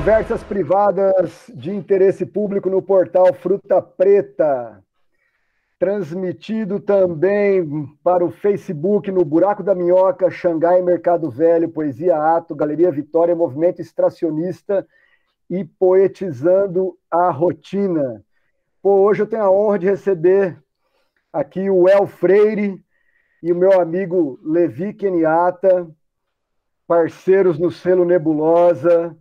conversas privadas de interesse público no portal Fruta Preta. Transmitido também para o Facebook no Buraco da Minhoca, Xangai Mercado Velho, Poesia Ato, Galeria Vitória, Movimento Extracionista e Poetizando a Rotina. Pô, hoje eu tenho a honra de receber aqui o El Freire e o meu amigo Levi Keniata, parceiros no selo Nebulosa.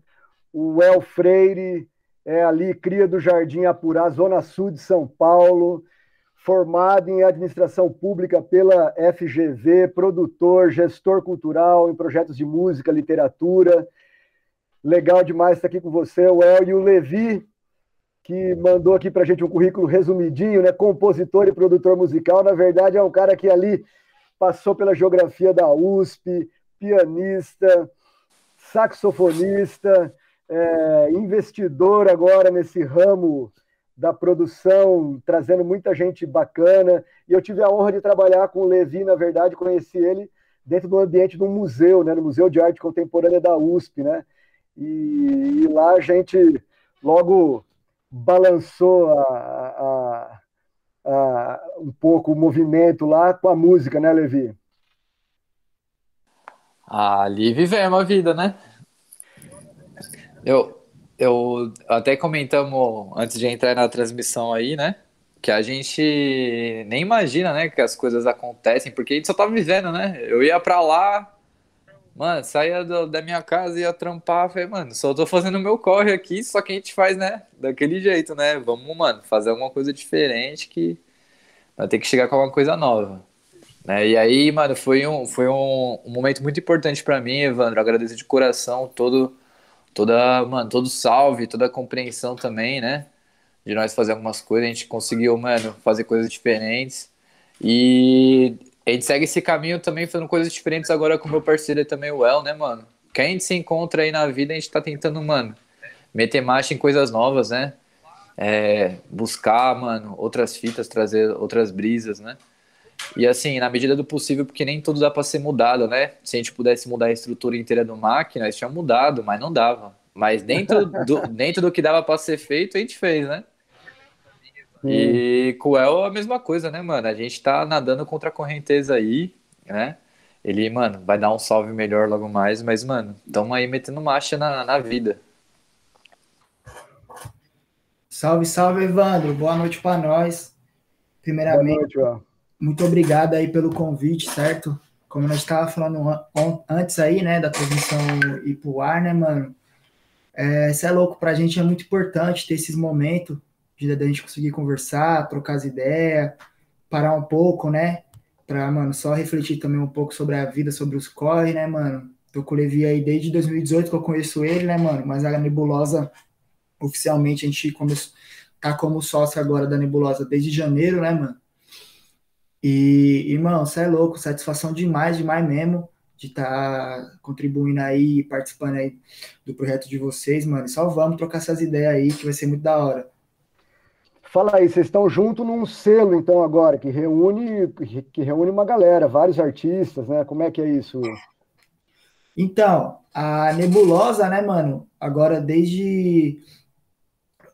O El Freire é ali, cria do Jardim Apurá, Zona Sul de São Paulo, formado em administração pública pela FGV, produtor, gestor cultural em projetos de música, literatura. Legal demais estar aqui com você, o El e o Levi, que mandou aqui para a gente um currículo resumidinho, né? Compositor e produtor musical. Na verdade, é um cara que ali passou pela geografia da USP, pianista, saxofonista, é, investidor agora nesse ramo da produção, trazendo muita gente bacana. E eu tive a honra de trabalhar com o Levi, na verdade, conheci ele dentro do ambiente de um museu, né, no Museu de Arte Contemporânea da USP, né? E, e lá a gente logo balançou a, a, a, um pouco o movimento lá com a música, né, Levi? Ali vivemos a vida, né? Eu, eu até comentamos antes de entrar na transmissão aí, né? Que a gente nem imagina, né, que as coisas acontecem, porque a gente só tá vivendo, né? Eu ia para lá, mano, saía do, da minha casa, ia trampar, falei, mano, só tô fazendo o meu corre aqui, só que a gente faz, né, daquele jeito, né? Vamos, mano, fazer alguma coisa diferente que vai ter que chegar com alguma coisa nova. Né? E aí, mano, foi um, foi um, um momento muito importante para mim, Evandro. agradeço de coração todo, toda, mano, todo salve, toda a compreensão também, né? De nós fazer algumas coisas, a gente conseguiu, mano, fazer coisas diferentes. E a gente segue esse caminho também fazendo coisas diferentes agora com meu parceiro também, o El, né, mano? Que a gente se encontra aí na vida, a gente tá tentando, mano, meter marcha em coisas novas, né? É, buscar, mano, outras fitas, trazer outras brisas, né? E assim, na medida do possível, porque nem tudo dá para ser mudado, né? Se a gente pudesse mudar a estrutura inteira do máquina, isso tinha mudado, mas não dava. Mas dentro do, dentro do que dava para ser feito, a gente fez, né? E com o El a mesma coisa, né, mano? A gente tá nadando contra a correnteza aí, né? Ele, mano, vai dar um salve melhor logo mais, mas, mano, tamo aí metendo marcha na, na vida. Salve, salve, Evandro. Boa noite para nós. Primeiramente, Boa noite, muito obrigado aí pelo convite, certo? Como nós estávamos falando antes aí, né, da transmissão ir pro ar, né, mano? É, isso é louco, pra gente é muito importante ter esses momentos de a gente conseguir conversar, trocar as ideias, parar um pouco, né? Pra, mano, só refletir também um pouco sobre a vida, sobre os corre, né, mano? Tô com o Levi aí desde 2018 que eu conheço ele, né, mano? Mas a Nebulosa, oficialmente, a gente começou, tá como sócio agora da Nebulosa desde janeiro, né, mano? E, irmão, você é louco, satisfação demais, demais mesmo, de estar tá contribuindo aí, participando aí do projeto de vocês, mano. Só vamos trocar essas ideias aí, que vai ser muito da hora. Fala aí, vocês estão junto num selo, então, agora, que reúne, que reúne uma galera, vários artistas, né? Como é que é isso? Então, a Nebulosa, né, mano, agora desde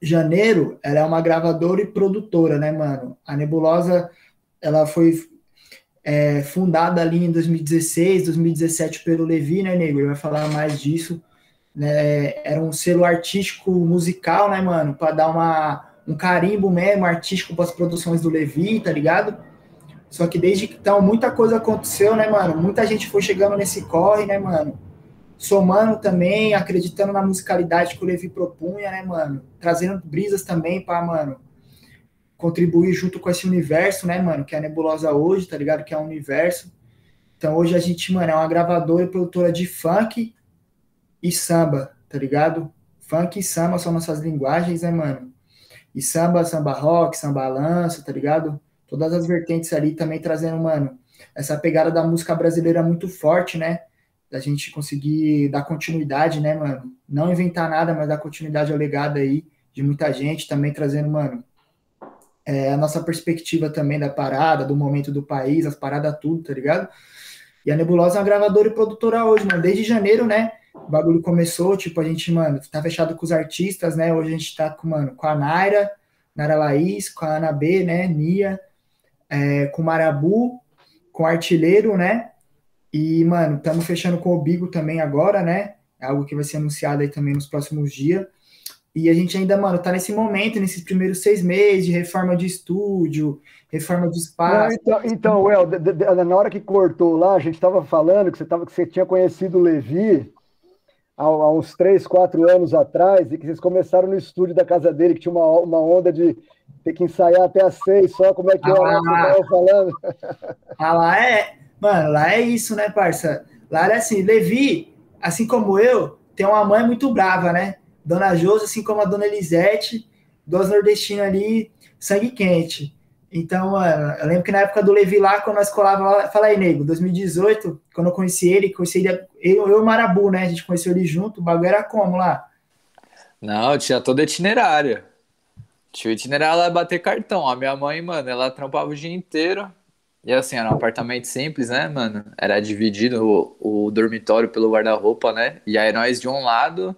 janeiro, ela é uma gravadora e produtora, né, mano? A Nebulosa ela foi é, fundada ali em 2016, 2017 pelo Levi, né, Nego? Ele vai falar mais disso. Né? Era um selo artístico musical, né, mano? Para dar uma, um carimbo mesmo artístico para as produções do Levi, tá ligado? Só que desde então muita coisa aconteceu, né, mano? Muita gente foi chegando nesse corre, né, mano? Somando também, acreditando na musicalidade que o Levi propunha, né, mano? Trazendo brisas também para, mano, contribuir junto com esse universo, né, mano, que é a Nebulosa hoje, tá ligado? Que é um universo. Então hoje a gente, mano, é uma gravadora e produtora de funk e samba, tá ligado? Funk e samba são nossas linguagens, né, mano? E samba, samba rock, samba lança, tá ligado? Todas as vertentes ali também trazendo, mano, essa pegada da música brasileira muito forte, né? Da gente conseguir dar continuidade, né, mano? Não inventar nada, mas dar continuidade ao legado aí de muita gente, também trazendo, mano, é, a nossa perspectiva também da parada, do momento do país, as paradas tudo, tá ligado? E a Nebulosa é uma gravadora e produtora hoje, mano. Desde janeiro, né? o bagulho começou, tipo, a gente, mano, tá fechado com os artistas, né? Hoje a gente tá com, mano, com a Naira, Naira Laís, com a Ana B, né? Nia, é, com o Marabu, com o Artilheiro, né? E, mano, estamos fechando com o Bigo também agora, né? É algo que vai ser anunciado aí também nos próximos dias. E a gente ainda, mano, tá nesse momento, nesses primeiros seis meses de reforma de estúdio, reforma de espaço. Não, então, então, Well, na hora que cortou lá, a gente estava falando que você, tava, que você tinha conhecido o Levi há, há, uns três, quatro anos atrás, e que vocês começaram no estúdio da casa dele, que tinha uma, uma onda de ter que ensaiar até às seis, só como é que ah, era, você estava falando. Ah, lá é, mano, lá é isso, né, parça? Lá é assim, Levi, assim como eu, tem uma mãe muito brava, né? Dona Josi, assim como a Dona Elisete, duas nordestinas ali, sangue quente. Então, mano, eu lembro que na época do Levi lá, quando nós colávamos lá, fala aí, nego, 2018, quando eu conheci ele, conheci ele, eu, eu e o Marabu, né? A gente conheceu ele junto, o bagulho era como lá? Não, tinha todo itinerário. Tinha o itinerário lá bater cartão. A minha mãe, mano, ela trampava o dia inteiro. E assim, era um apartamento simples, né, mano? Era dividido o, o dormitório pelo guarda-roupa, né? E aí nós de um lado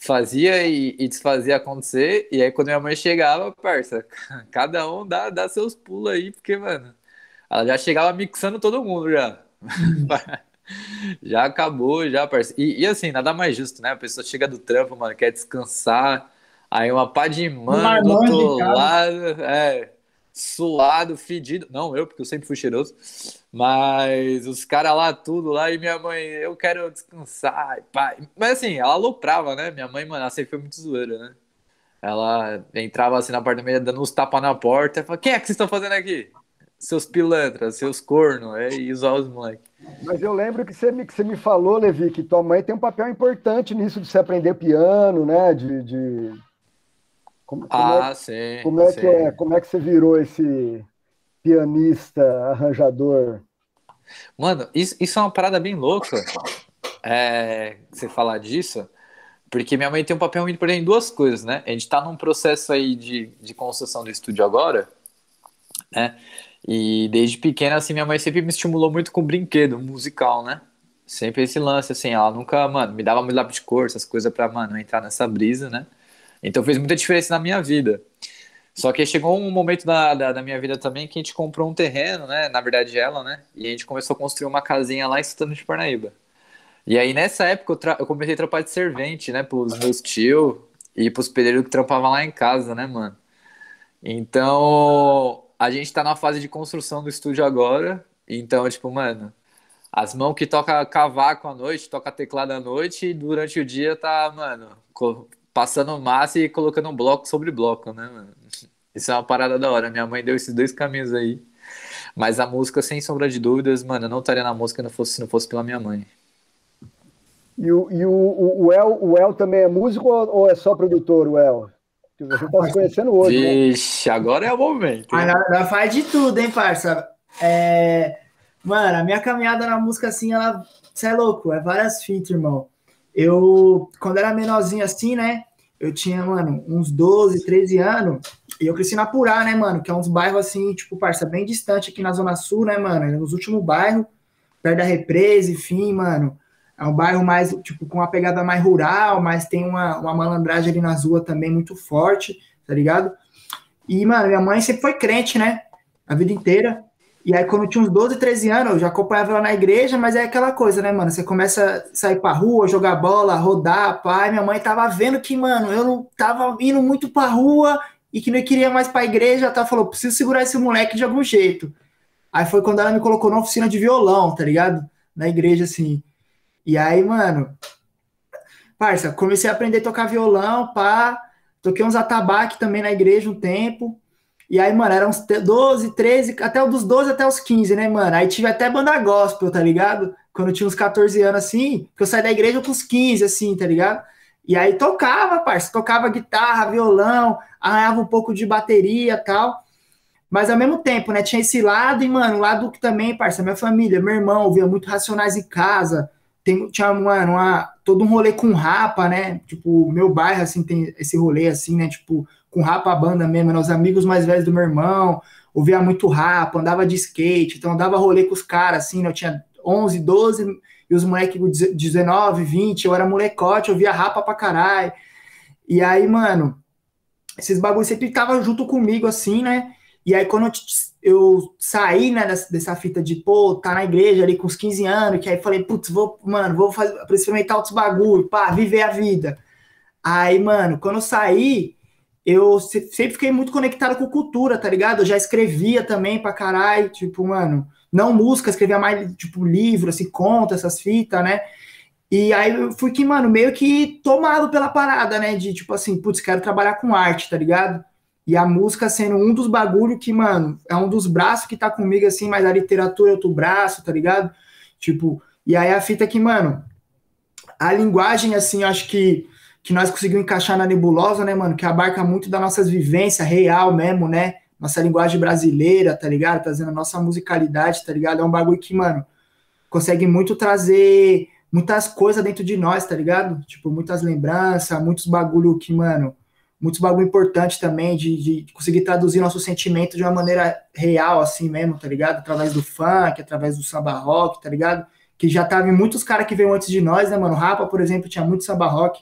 fazia e, e, desfazia acontecer. E aí, quando minha mãe chegava, parça, cada um dá, dá seus pulos aí, porque, mano, ela já chegava mixando todo mundo já. já acabou, já, parça. E, e, assim, nada mais justo, né? A pessoa chega do trampo, mano, quer descansar. Aí uma pá de mano do outro lado. É suado, fedido. Não, eu, porque eu sempre fui cheiroso. Mas os caras lá, tudo lá, e minha mãe, eu quero descansar. Pai. Mas assim, ela aloprava, né? Minha mãe, mano, ela sempre foi muito zoeira, né? Ela entrava assim na apartamento dando uns tapas na porta e falava: Quem é que vocês estão fazendo aqui? Seus pilantras, seus cornos, é, e usar os moleques. Mas eu lembro que você, me, que você me falou, Levi, que tua mãe tem um papel importante nisso de se aprender piano, né? de... de como, como é ah, é, sim. Como é sim. que é? Como é que você virou esse pianista, arranjador? Mano, isso, isso é uma parada bem louca. É, você falar disso, porque minha mãe tem um papel muito importante em duas coisas, né? A gente tá num processo aí de, de construção do estúdio agora, né? E desde pequena, assim, minha mãe sempre me estimulou muito com brinquedo musical, né? Sempre esse lance, assim, ela nunca, mano, me dava muito lápis de cor, essas coisas pra, mano, entrar nessa brisa, né? Então fez muita diferença na minha vida. Só que chegou um momento da, da, da, minha vida também que a gente comprou um terreno, né? Na verdade, ela, né? E a gente começou a construir uma casinha lá em Santana de Parnaíba. E aí, nessa época, eu, eu comecei a trampar de servente, né? Pros meus tios e pros pedreiros que trampavam lá em casa, né, mano? Então, a gente tá na fase de construção do estúdio agora. Então, tipo, mano, as mãos que toca cavaco à noite, toca teclado à noite, e durante o dia tá, mano, passando massa e colocando um bloco sobre bloco, né, mano? Isso é uma parada da hora. Minha mãe deu esses dois caminhos aí. Mas a música, sem sombra de dúvidas, mano, eu não estaria na música não fosse, se não fosse pela minha mãe. E o, e o, o, o, El, o El também é músico ou, é só produtor, o El? Você tá se conhecendo hoje. Né? Vixe, né? agora é o momento. Ela faz de tudo, hein, parça? É... Mano, a minha caminhada na música, assim, ela. Você é louco, é várias fitas, irmão. Eu, quando era menorzinho assim, né? Eu tinha, mano, uns 12, 13 anos. E eu cresci na Purá, né, mano? Que é uns bairros assim, tipo, parça, bem distante aqui na Zona Sul, né, mano? É nos últimos bairros, perto da represa, enfim, mano. É um bairro mais, tipo, com uma pegada mais rural, mas tem uma, uma malandragem ali nas ruas também muito forte, tá ligado? E, mano, minha mãe sempre foi crente, né? A vida inteira. E aí, quando eu tinha uns 12, 13 anos, eu já acompanhava ela na igreja, mas é aquela coisa, né, mano? Você começa a sair pra rua, jogar bola, rodar, pai. Minha mãe tava vendo que, mano, eu não tava indo muito pra rua e que não queria mais pra igreja. Ela falou: preciso segurar esse moleque de algum jeito. Aí foi quando ela me colocou na oficina de violão, tá ligado? Na igreja, assim. E aí, mano, parça, comecei a aprender a tocar violão, pá. Toquei uns atabaque também na igreja um tempo. E aí, mano, eram uns 12, 13, até dos 12 até os 15, né, mano? Aí tive até banda gospel, tá ligado? Quando eu tinha uns 14 anos, assim, porque eu saí da igreja com uns 15, assim, tá ligado? E aí tocava, parça, tocava guitarra, violão, arranhava um pouco de bateria tal. Mas ao mesmo tempo, né, tinha esse lado, e, mano, o lado que também, parça, minha família, meu irmão, ouvia muito Racionais em casa, tem, tinha, mano, uma, todo um rolê com rapa, né? Tipo, meu bairro, assim, tem esse rolê, assim, né? Tipo, com rapa a banda mesmo, né? os amigos mais velhos do meu irmão, ouvia muito rapa, andava de skate, então andava rolê com os caras, assim, né? eu tinha 11, 12, e os moleques 19, 20, eu era molecote, eu via rapa pra caralho. E aí, mano, esses bagulhos sempre estavam junto comigo, assim, né? E aí, quando eu, eu saí, né, dessa, dessa, fita de, pô, tá na igreja ali com os 15 anos, que aí falei, putz, vou, mano, vou fazer, experimentar outros bagulho, pá, viver a vida. Aí, mano, quando eu saí, eu sempre fiquei muito conectado com cultura, tá ligado? Eu já escrevia também pra caralho, tipo, mano, não música, escrevia mais, tipo, livro, assim, conta, essas fitas, né? E aí eu fui que, mano, meio que tomado pela parada, né? De tipo assim, putz, quero trabalhar com arte, tá ligado? E a música sendo um dos bagulho que, mano, é um dos braços que tá comigo, assim, mas a literatura é outro braço, tá ligado? Tipo, e aí a fita que, mano, a linguagem, assim, acho que que nós conseguimos encaixar na nebulosa, né, mano? Que abarca muito das nossas vivências real mesmo, né? Nossa linguagem brasileira, tá ligado? Trazendo a nossa musicalidade, tá ligado? É um bagulho que, mano, consegue muito trazer muitas coisas dentro de nós, tá ligado? Tipo, muitas lembranças, muitos bagulho que, mano, muitos bagulho importante também de, de conseguir traduzir nosso sentimento de uma maneira real, assim mesmo, tá ligado? Através do funk, através do samba rock, tá ligado? Que já tava em muitos caras que veio antes de nós, né, mano? Rapa, por exemplo, tinha muito samba rock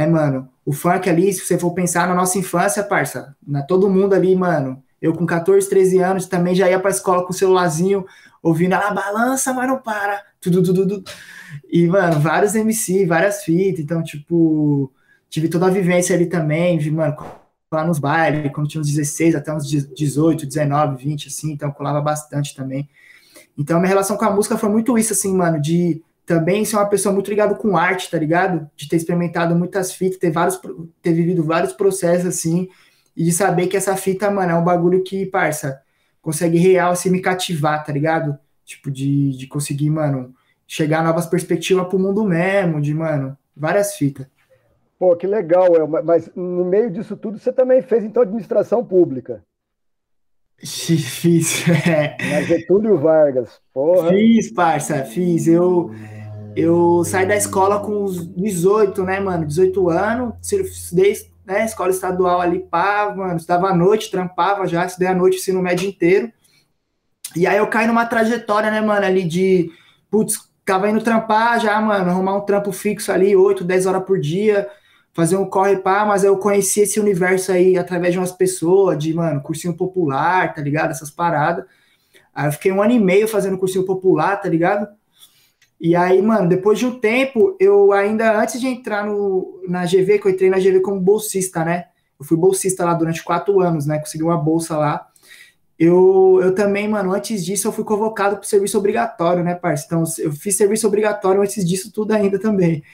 né, mano? O funk ali, se você for pensar na nossa infância, parça, na todo mundo ali, mano. Eu com 14, 13 anos também já ia pra escola com o celularzinho, ouvindo ela balança, mas não para. Tudo, tudo, tudo. E, mano, vários MC, várias fitas. Então, tipo, tive toda a vivência ali também, de, mano, lá nos bailes, quando tinha uns 16 até uns 18, 19, 20, assim, então colava bastante também. Então, minha relação com a música foi muito isso, assim, mano, de também ser uma pessoa muito ligada com arte, tá ligado? De ter experimentado muitas fitas, ter, vários, ter vivido vários processos assim, e de saber que essa fita, mano, é um bagulho que, parça, consegue real assim me cativar, tá ligado? Tipo, de, de conseguir, mano, chegar a novas perspectivas pro mundo mesmo, de, mano, várias fitas. Pô, que legal, El. Mas no meio disso tudo, você também fez, então, administração pública. Fiz, é. Na Getúlio Vargas, porra. Fiz, parça, fiz. Eu, eu saí da escola com uns 18, né, mano? 18 anos, estudei né, escola estadual ali, pá, mano, estudava à noite, trampava já, estudei à noite, ensino médio inteiro. E aí eu caí numa trajetória, né, mano, ali de, putz, tava indo trampar já, mano, arrumar um trampo fixo ali, 8, 10 horas por dia, fazer um corre pá, mas eu conheci esse universo aí através de umas pessoas, de, mano, cursinho popular, tá ligado? Essas paradas. Aí eu fiquei um ano e meio fazendo cursinho popular, tá ligado? E aí, mano, depois de um tempo, eu ainda, antes de entrar no, na GV, que eu entrei na GV como bolsista, né? Eu fui bolsista lá durante quatro anos, né? Consegui uma bolsa lá. Eu, eu também, mano, antes disso, eu fui convocado para serviço obrigatório, né, parceiro? Então, eu fiz serviço obrigatório antes disso tudo ainda também.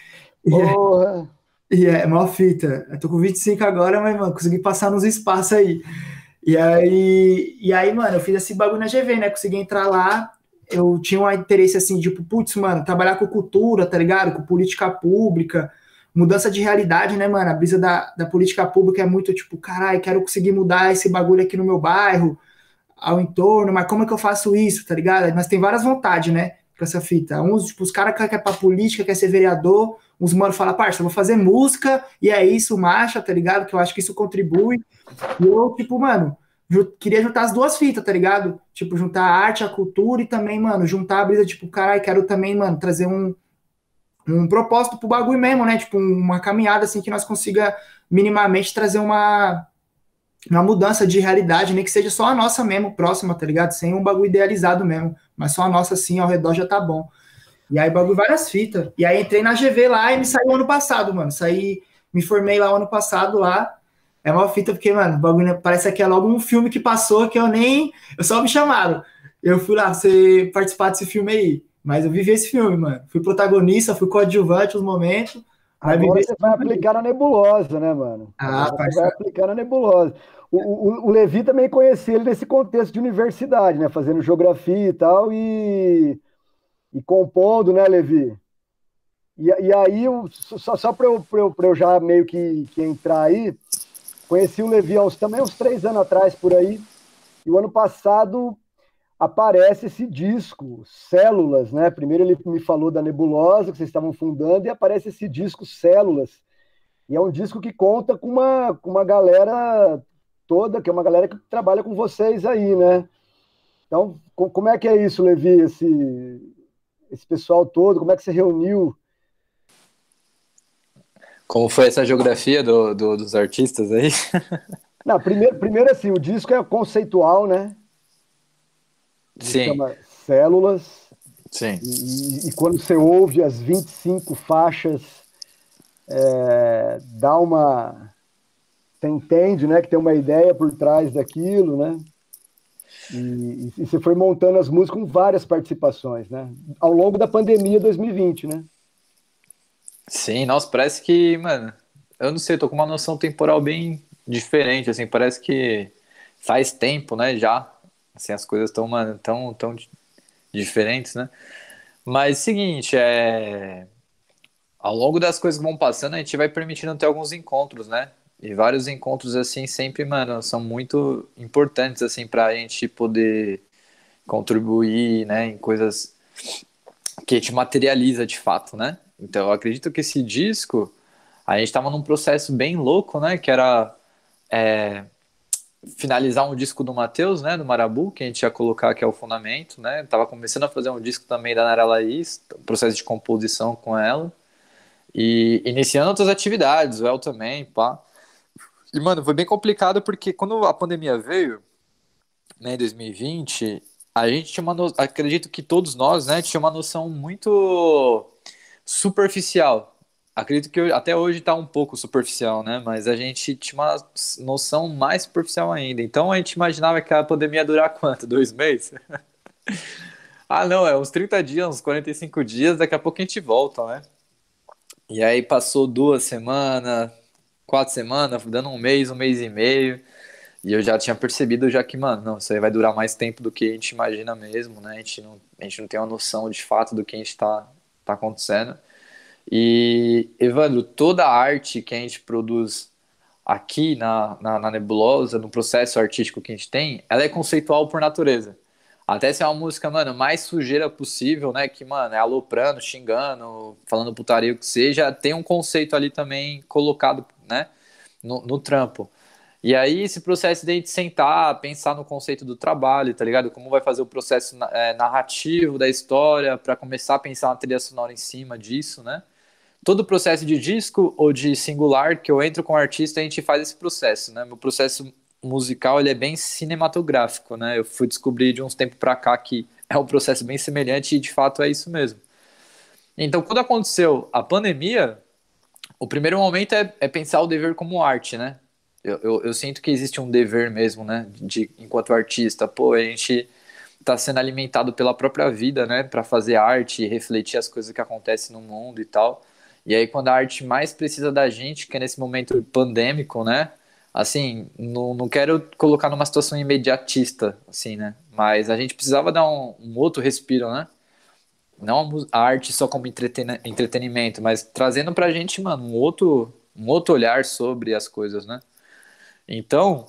Porra! E é, é mó fita. Eu tô com 25 agora, mas, mano, consegui passar nos espaços aí. E aí, e aí, mano, eu fiz esse bagulho na GV, né? Consegui entrar lá eu tinha um interesse assim, tipo, putz, mano, trabalhar com cultura, tá ligado? Com política pública, mudança de realidade, né, mano? A brisa da, da política pública é muito tipo, caralho, quero conseguir mudar esse bagulho aqui no meu bairro, ao entorno, mas como é que eu faço isso, tá ligado? Mas tem várias vontades, né, com essa fita. Uns, tipo, os caras que querem pra política, quer ser vereador, uns mano falam, parça, vou fazer música, e é isso, marcha, tá ligado? Que eu acho que isso contribui. E eu, tipo, mano, queria juntar as duas fitas, tá ligado? Tipo, juntar a arte, a cultura e também, mano, juntar a brisa, tipo, caralho, quero também, mano, trazer um, um propósito pro bagulho mesmo, né? Tipo, uma caminhada assim que nós consiga minimamente trazer uma, uma mudança de realidade, nem que seja só a nossa mesmo, próxima, tá ligado? Sem um bagulho idealizado mesmo, mas só a nossa assim ao redor já tá bom. E aí, bagulho, várias fitas. E aí entrei na GV lá e me saiu ano passado, mano. Saí, me formei lá ano passado lá. É uma fita, porque, mano, o bagulho parece que é logo um filme que passou que eu nem. Eu só me chamaram. Eu fui lá, você participar desse filme aí. Mas eu vivi esse filme, mano. Fui protagonista, fui coadjuvante nos momentos. Agora você vai aplicar na nebulosa, né, mano? Ah, você vai aplicar na nebulosa. O, o, o, Levi também conhecia ele nesse contexto de universidade, né? Fazendo geografia e tal, e, e compondo, né, Levi? E, e aí, só, só para eu, eu, eu já meio que, que entrar aí, Conheci o Levi uns, também uns três anos atrás, por aí. E o ano passado aparece esse disco, Células, né? Primeiro ele me falou da Nebulosa, que vocês estavam fundando, e aparece esse disco, Células. E é um disco que conta com uma, com uma galera toda, que é uma galera que trabalha com vocês aí, né? Então, como é que é isso, Levi? Esse, esse pessoal todo? Como é que você reuniu? Como foi essa geografia do, do dos artistas aí? Não, primeiro, primeiro assim, o disco é conceitual, né? Ele Sim. Chama Células. Sim. E, e, quando você ouve as 25 faixas, é, dá uma. Você entende, né? Que tem uma ideia por trás daquilo, né? E, e, você foi montando as músicas com várias participações, né? Ao longo da pandemia 2020, né? Sim, nossa, parece que, mano, eu não sei, tô com uma noção temporal bem diferente, assim, parece que faz tempo, né, já. Assim, as coisas estão, mano, tão, tão diferentes, né? Mas seguinte, é ao longo das coisas que vão passando, a gente vai permitindo ter alguns encontros, né? E vários encontros, assim, sempre, mano, são muito importantes, assim, pra gente poder contribuir, né, em coisas que te materializa de fato, né? Então, eu acredito que esse disco, a gente tava num processo bem louco, né, que era é, finalizar um disco do Matheus, né, do Marabu, que a gente ia colocar que é o fundamento, né? Tava começando a fazer um disco também da Nara Laís, processo de composição com ela. E iniciando outras atividades, o El também, pá. E, mano, foi bem complicado porque quando a pandemia veio, né, em 2020, a gente tinha uma acredito que todos nós, né, tinha uma noção muito superficial. Acredito que até hoje está um pouco superficial, né, mas a gente tinha uma noção mais superficial ainda. Então a gente imaginava que a pandemia ia durar quanto? Dois meses? ah, não, é uns 30 dias, uns 45 dias, daqui a pouco a gente volta, né? E aí passou duas semanas, quatro semanas, dando um mês, um mês e meio. E eu já tinha percebido já que, mano, não, isso aí vai durar mais tempo do que a gente imagina mesmo, né? A gente não, a gente não tem uma noção de fato do que a gente tá acontecendo. E, Evandro, toda a arte que a gente produz aqui na, na, na, Nebulosa, no processo artístico que a gente tem, ela é conceitual por natureza. Até se é uma música, mano, mais sujeira possível, né? Que, mano, é aloprando, xingando, falando putaria, o que seja, tem um conceito ali também colocado né, no, no trampo. E aí, esse processo de a gente sentar, pensar no conceito do trabalho, tá ligado? Como vai fazer o processo é, narrativo da história, para começar a pensar uma trilha sonora em cima disso, né? Todo o processo de disco ou de singular que eu entro com o artista, a gente faz esse processo, né? Meu processo musical, ele é bem cinematográfico, né? Eu fui descobrir de uns tempos para cá que é um processo bem semelhante e, de fato, é isso mesmo. Então, quando aconteceu a pandemia, o primeiro momento é, é pensar o dever como arte, né? Eu, eu, eu, sinto que existe um dever mesmo, né? De, enquanto artista, pô, a gente está sendo alimentado pela própria vida, né? Para fazer arte refletir as coisas que acontecem no mundo e tal. E aí, quando a arte mais precisa da gente, que é nesse momento pandêmico, né? Assim, não, não quero colocar numa situação imediatista, assim, né? Mas a gente precisava dar um, um outro respiro, né? não a arte só como entretenimento, mas trazendo pra gente, mano, um outro, um outro olhar sobre as coisas, né? Então,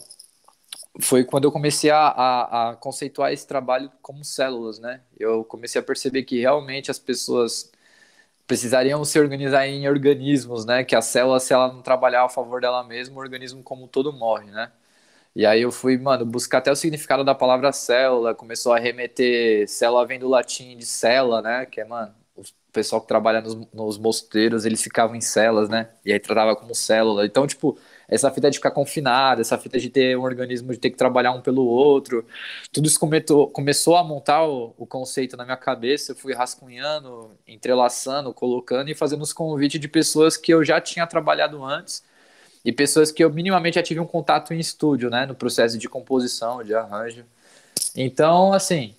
foi quando eu comecei a, a, a, conceituar esse trabalho como células, né? Eu comecei a perceber que realmente as pessoas precisariam se organizar em organismos, né? Que a célula, se ela não trabalhar a favor dela mesma, o organismo como todo morre, né? E aí eu fui, mano, buscar até o significado da palavra célula, começou a remeter, célula vem do latim de cela, né, que é, mano, o pessoal que trabalha nos, nos mosteiros, eles ficavam em celas, né, e aí tratava como célula. Então, tipo, essa fita de ficar confinado, essa fita de ter um organismo de ter que trabalhar um pelo outro, tudo isso começou, começou a montar o, o, conceito na minha cabeça, eu fui rascunhando, entrelaçando, colocando e fazendo os convites de pessoas que eu já tinha trabalhado antes, e pessoas que eu minimamente já tive um contato em estúdio, né, no processo de composição, de arranjo. Então, assim,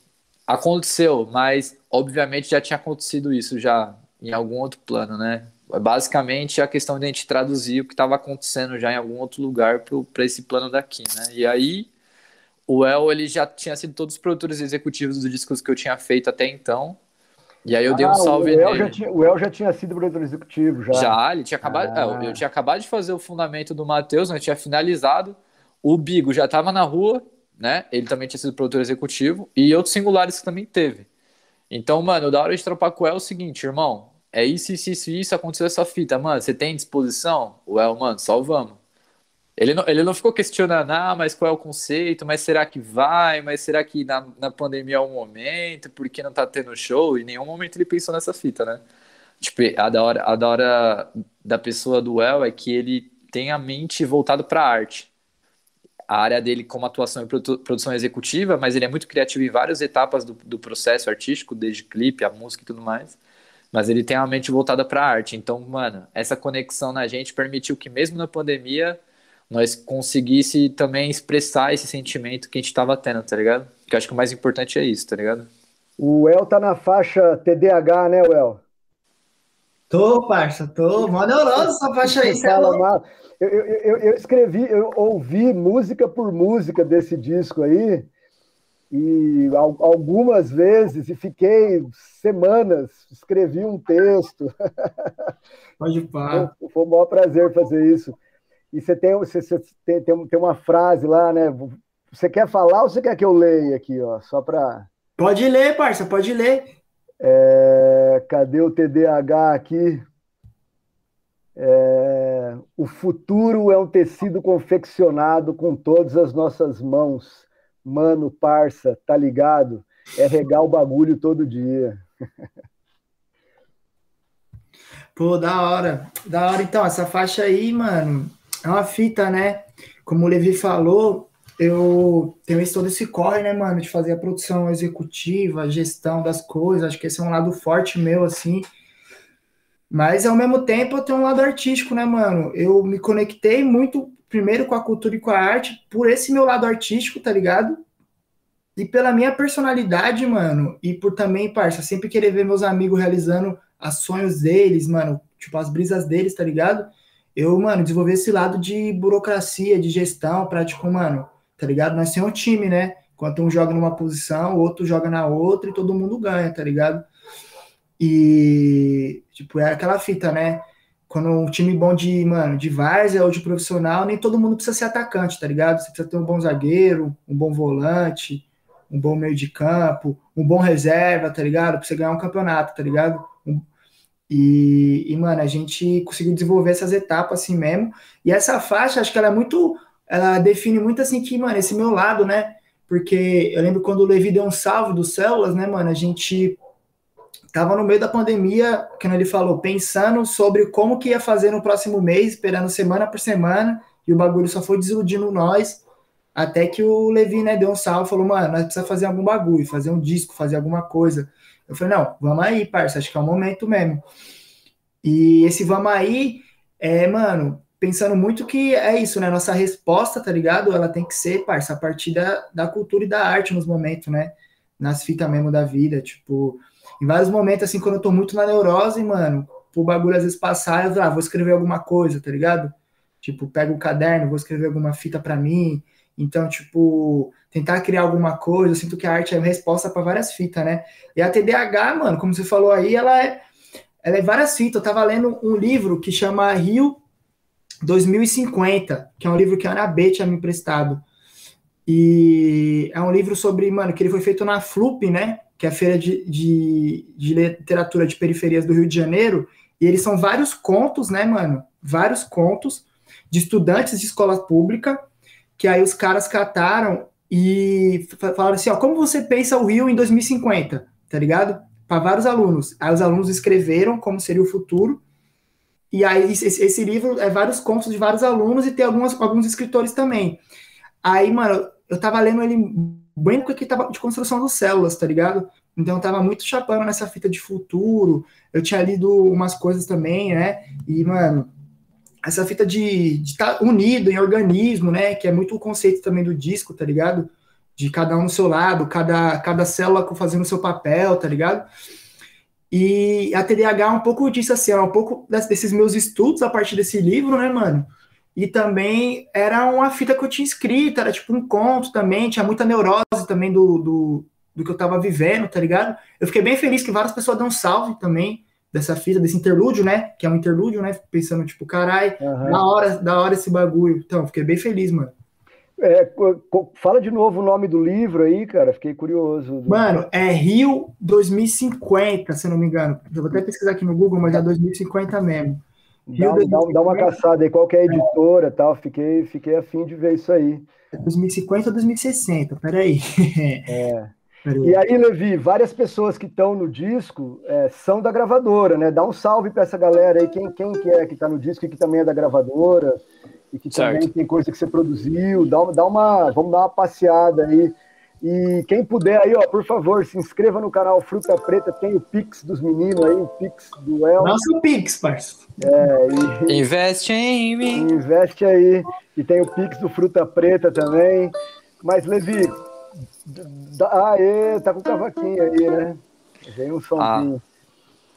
aconteceu, mas obviamente já tinha acontecido isso já em algum outro plano, né? Basicamente a questão de a gente traduzir o que estava acontecendo já em algum outro lugar para esse plano daqui, né? E aí o El ele já tinha sido todos os produtores executivos dos discos que eu tinha feito até então. E aí eu dei um ah, salve o El nele. Já tinha, o El já tinha sido produtor executivo, já. Já, ele tinha acabado. Ah. Eu tinha acabado de fazer o fundamento do Matheus, né? Eu tinha finalizado. O Bigo já estava na rua, né? Ele também tinha sido produtor executivo. E outros singulares que também teve. Então, mano, da hora de trampar com o El é o seguinte, irmão. É isso, isso, isso, isso, aconteceu essa fita. Mano, você tem disposição? O El, mano, só vamos. Ele não, ele não ficou questionando, ah, mas qual é o conceito? Mas será que vai? Mas será que na, na pandemia é um momento? Por que não tá tendo show? Em nenhum momento ele pensou nessa fita, né? Tipo, a da hora, a da, hora da pessoa do El é que ele tem a mente voltada para arte. A área dele como atuação e produção executiva, mas ele é muito criativo em várias etapas do, do processo artístico, desde clipe, a música e tudo mais. Mas ele tem a mente voltada para arte. Então, mano, essa conexão na gente permitiu que mesmo na pandemia nós conseguisse também expressar esse sentimento que a gente estava tendo, tá ligado? Que eu acho que o mais importante é isso, tá ligado? O El tá na faixa TDAH, né, El? Tô, parça, tô. Mó neurosa essa faixa aí, você é eu, eu, eu, eu, escrevi, eu ouvi música por música desse disco aí, e algumas vezes, e fiquei semanas, escrevi um texto. Pode parar. Foi, foi um maior prazer fazer isso. E você tem, você, você tem, tem, uma frase lá, né? Você quer falar ou você quer que eu leia aqui, ó? Só para. Pode ler, parça, pode ler. É, cadê o TDAH aqui? É, o futuro é um tecido confeccionado com todas as nossas mãos. Mano, parça, tá ligado? É regar o bagulho todo dia. Pô, da hora. Da hora, então, essa faixa aí, mano, é uma fita, né? Como o Levi falou, eu tenho esse, todo esse corre, né, mano, de fazer a produção executiva, a gestão das coisas. Acho que esse é um lado forte meu, assim. Mas ao mesmo tempo eu tenho um lado artístico, né, mano? Eu me conectei muito primeiro com a cultura e com a arte por esse meu lado artístico, tá ligado? E pela minha personalidade, mano, e por também, parça, sempre querer ver meus amigos realizando os sonhos deles, mano, tipo as brisas deles, tá ligado? eu, mano, desenvolver esse lado de burocracia, de gestão, pra, tipo, mano, tá ligado? Nós temos um time, né? Enquanto um joga numa posição, o outro joga na outra e todo mundo ganha, tá ligado? E, tipo, é aquela fita, né? Quando um time bom de, mano, de várzea ou de profissional, nem todo mundo precisa ser atacante, tá ligado? Você precisa ter um bom zagueiro, um bom volante, um bom meio de campo, um bom reserva, tá ligado? Pra você ganhar um campeonato, tá ligado? E, e, mano, a gente conseguiu desenvolver essas etapas assim mesmo. E essa faixa, acho que ela é muito. Ela define muito assim que, mano, esse meu lado, né? Porque eu lembro quando o Levi deu um salve dos células, né, mano? A gente tava no meio da pandemia, como ele falou, pensando sobre como que ia fazer no próximo mês, esperando semana por semana, e o bagulho só foi desiludindo nós, até que o Levi, né, deu um salve, falou, mano, nós precisamos fazer algum bagulho, fazer um disco, fazer alguma coisa. Eu falei, não, vamos aí, parça, acho que é o momento mesmo. E esse vamos aí, é, mano, pensando muito que é isso, né? Nossa resposta, tá ligado? Ela tem que ser, parça, a partir da, da cultura e da arte nos momentos, né? Nas fitas mesmo da vida, tipo, em vários momentos, assim, quando eu tô muito na neurose, mano, o bagulho às vezes passar, eu ah, vou escrever alguma coisa, tá ligado? Tipo, pego o caderno, vou escrever alguma fita para mim. Então, tipo, tentar criar alguma coisa. Eu sinto que a arte é resposta para várias fitas, né? E a TDAH, mano, como você falou aí, ela é, ela é várias fitas. Eu tava lendo um livro que chama Rio 2050, que é um livro que a Ana B tinha me emprestado. E é um livro sobre, mano, que ele foi feito na FLUP, né? Que é a Feira de, de, de Literatura de Periferias do Rio de Janeiro. E eles são vários contos, né, mano? Vários contos de estudantes de escola pública, que aí os caras cataram e falaram assim, ó, como você pensa o Rio em 2050, tá ligado? Para vários alunos. Aí os alunos escreveram como seria o futuro, e aí esse, livro é vários contos de vários alunos e tem algumas, alguns escritores também. Aí, mano, eu tava lendo ele bem porque tava de construção das células, tá ligado? Então eu tava muito chapando nessa fita de futuro. Eu tinha lido umas coisas também, né? E, mano, essa fita de estar tá unido em organismo, né? Que é muito o conceito também do disco, tá ligado? De cada um no seu lado, cada, cada célula fazendo o seu papel, tá ligado? E a TDAH é um pouco disso assim, é um pouco desses meus estudos a partir desse livro, né, mano? E também era uma fita que eu tinha escrito, era tipo um conto também, tinha muita neurose também do, do, do que eu tava vivendo, tá ligado? Eu fiquei bem feliz que várias pessoas dão salve também, dessa fita, desse interlúdio, né? Que é um interlúdio, né? Pensando, tipo, carai, uhum. da hora, da hora esse bagulho. Então, fiquei bem feliz, mano. É, fala de novo o nome do livro aí, cara. Fiquei curioso. Mano, é Rio 2050, se não me engano. Eu vou até pesquisar aqui no Google, mas é 2050 mesmo. Dá, dá, dá, uma caçada aí, qual que é a editora tal. Fiquei, fiquei afim de ver isso aí. 2050 ou 2060, peraí. É. E aí, Levi, várias pessoas que estão no disco é, são da gravadora, né? Dá um salve para essa galera aí, quem, quem que é que está no disco e que também é da gravadora e que certo. também tem coisa que você produziu. Dá, dá uma, vamos dar uma passeada aí. E quem puder aí, ó, por favor, se inscreva no canal Fruta Preta, tem o Pix dos meninos aí, o Pix do El. Nosso Pix, parceiro. É, e... Investe em mim. Investe aí. E tem o Pix do Fruta Preta também. Mas, Levi, ah, é, tá com o cavaquinho aí, né? Vem um somzinho. Ah,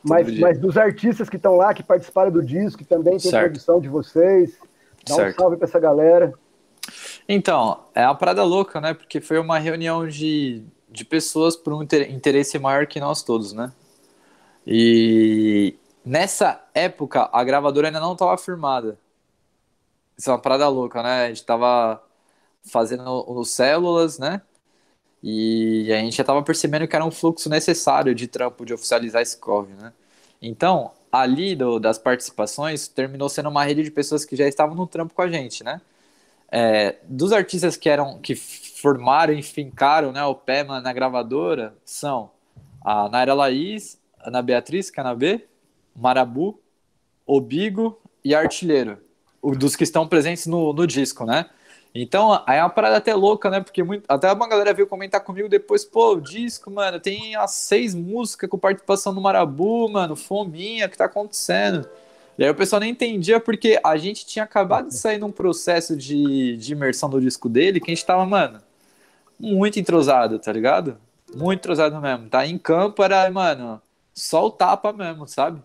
mas, mas dos artistas que estão lá, que participaram do disco, que também tem certo. produção de vocês, dá certo. um salve para essa galera. Então, é uma parada louca, né? Porque foi uma reunião de, de pessoas por um interesse maior que nós todos, né? E nessa época, a gravadora ainda não estava firmada. Isso é uma parada louca, né? A gente estava fazendo os células, né? E a gente já estava percebendo que era um fluxo necessário de trampo de oficializar esse corre, né? Então, ali do, das participações, terminou sendo uma rede de pessoas que já estavam no trampo com a gente, né? É, dos artistas que eram que formaram e fincaram né, o pé na gravadora são a Naira Laís, Ana Beatriz Canabê, Marabu, Obigo e Artilheiro, dos que estão presentes no, no disco, né? Então, aí é uma parada até louca, né? Porque muito, até uma galera veio comentar comigo depois, pô, o disco, mano, tem as seis músicas com participação do Marabu, mano, fominha, o que tá acontecendo? E aí o pessoal nem entendia porque a gente tinha acabado de sair num processo de, de imersão do disco dele que a gente tava, mano, muito entrosado, tá ligado? Muito entrosado mesmo. Tá em campo era, mano, só o tapa mesmo, sabe?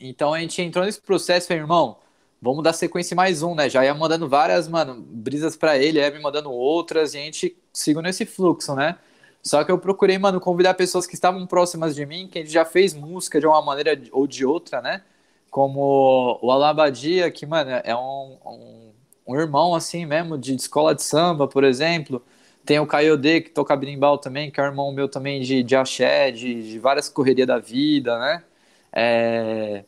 Então a gente entrou nesse processo, irmão, vamos dar sequência mais um, né? Já ia mandando várias, mano, brisas para ele, ia me mandando outras, e a gente sigo nesse fluxo, né? Só que eu procurei, mano, convidar pessoas que estavam próximas de mim, que a gente já fez música de uma maneira ou de outra, né? Como o Alabadia, que, mano, é um, um, um irmão, assim mesmo, de escola de samba, por exemplo. Tem o Caiodê, que toca berimbau também, que é um irmão meu também de, de axé, de, de várias correrias da vida, né? É...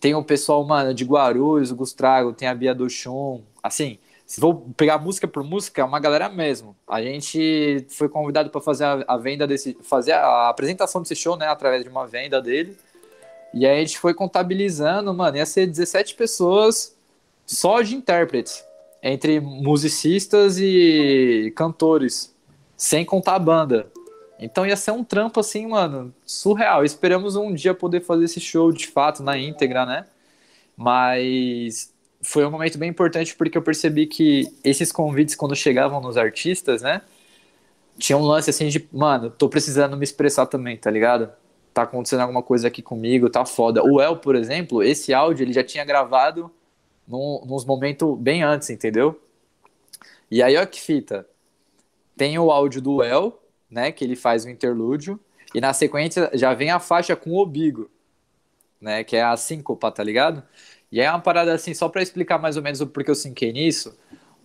Tem o pessoal, mano, de Guarulhos, o Gustrago, tem a Bia do Chum. Assim, se vou pegar música por música, é uma galera mesmo. A gente foi convidado para fazer a, a, venda desse. fazer a apresentação desse show, né? Através de uma venda dele. E aí a gente foi contabilizando, mano, ia ser 17 pessoas só de intérpretes. Entre musicistas e cantores. Sem contar a banda. Então ia ser um trampo assim, mano, surreal. Esperamos um dia poder fazer esse show de fato na íntegra, né? Mas foi um momento bem importante porque eu percebi que esses convites, quando chegavam nos artistas, né? Tinha um lance assim de, mano, tô precisando me expressar também, tá ligado? Tá acontecendo alguma coisa aqui comigo, tá foda. O El, por exemplo, esse áudio ele já tinha gravado num, nos momentos bem antes, entendeu? E aí, ó que fita. Tem o áudio do El, né? Que ele faz o interlúdio. E na sequência já vem a faixa com o Obigo, né? Que é a síncopa, tá ligado? E é uma parada assim, só para explicar mais ou menos o porquê eu sinquei nisso.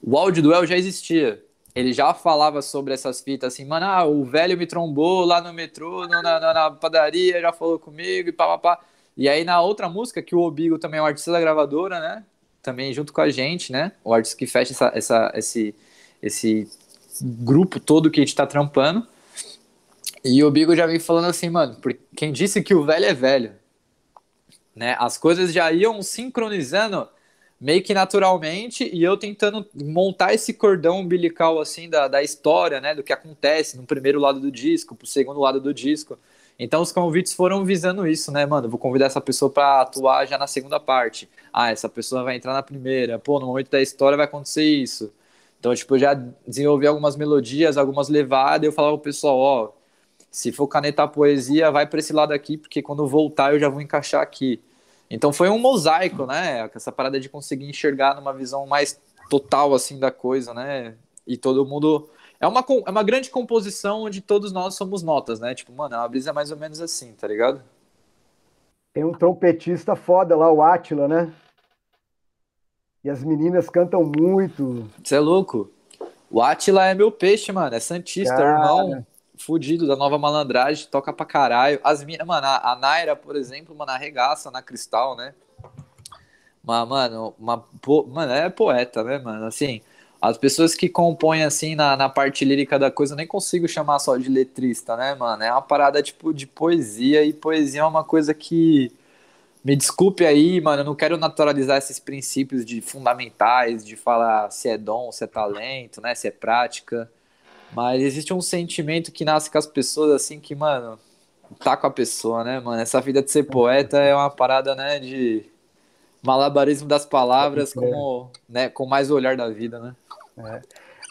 O áudio do El já existia. Ele já falava sobre essas fitas assim, mano, ah, o velho me trombou lá no metrô, na, na, na, padaria, já falou comigo e pá, pá, pá. E aí na outra música, que o Obigo também é um artista da gravadora, né? Também junto com a gente, né? O artista que fecha essa, essa, esse, esse grupo todo que a gente tá trampando. E o Bigo já vem falando assim, mano, quem disse que o velho é velho? Né? As coisas já iam sincronizando meio que naturalmente e eu tentando montar esse cordão umbilical assim da, da história, né, do que acontece no primeiro lado do disco, pro segundo lado do disco. Então os convites foram visando isso, né, mano? Vou convidar essa pessoa para atuar já na segunda parte. Ah, essa pessoa vai entrar na primeira. Pô, no momento da história vai acontecer isso. Então, tipo, eu já desenvolvi algumas melodias, algumas levadas, e eu falava pro pessoal, ó, se for canetar poesia, vai para esse lado aqui, porque quando voltar eu já vou encaixar aqui. Então foi um mosaico, né? Essa parada de conseguir enxergar numa visão mais total, assim, da coisa, né? E todo mundo... É uma, é uma grande composição onde todos nós somos notas, né? Tipo, mano, é uma brisa mais ou menos assim, tá ligado? Tem um trompetista foda lá, o Átila, né? E as meninas cantam muito. Você é louco? O Atila é meu peixe, mano. É Santista, Cara. irmão. Fudido da nova malandragem, toca pra caralho. As minas, mano, a, Naira, por exemplo, mano, arregaça na cristal, né? Mas, mano, uma, mano, é poeta, né, mano? Assim, as pessoas que compõem, assim, na, na parte lírica da coisa, eu nem consigo chamar só de letrista, né, mano? É uma parada, tipo, de poesia, e poesia é uma coisa que. Me desculpe aí, mano, eu não quero naturalizar esses princípios de fundamentais, de falar se é dom, se é talento, né, se é prática. Mas existe um sentimento que nasce com as pessoas, assim, que, mano, tá com a pessoa, né, mano? Essa vida de ser poeta é uma parada, né, de malabarismo das palavras com, né, com mais o olhar da vida, né? É.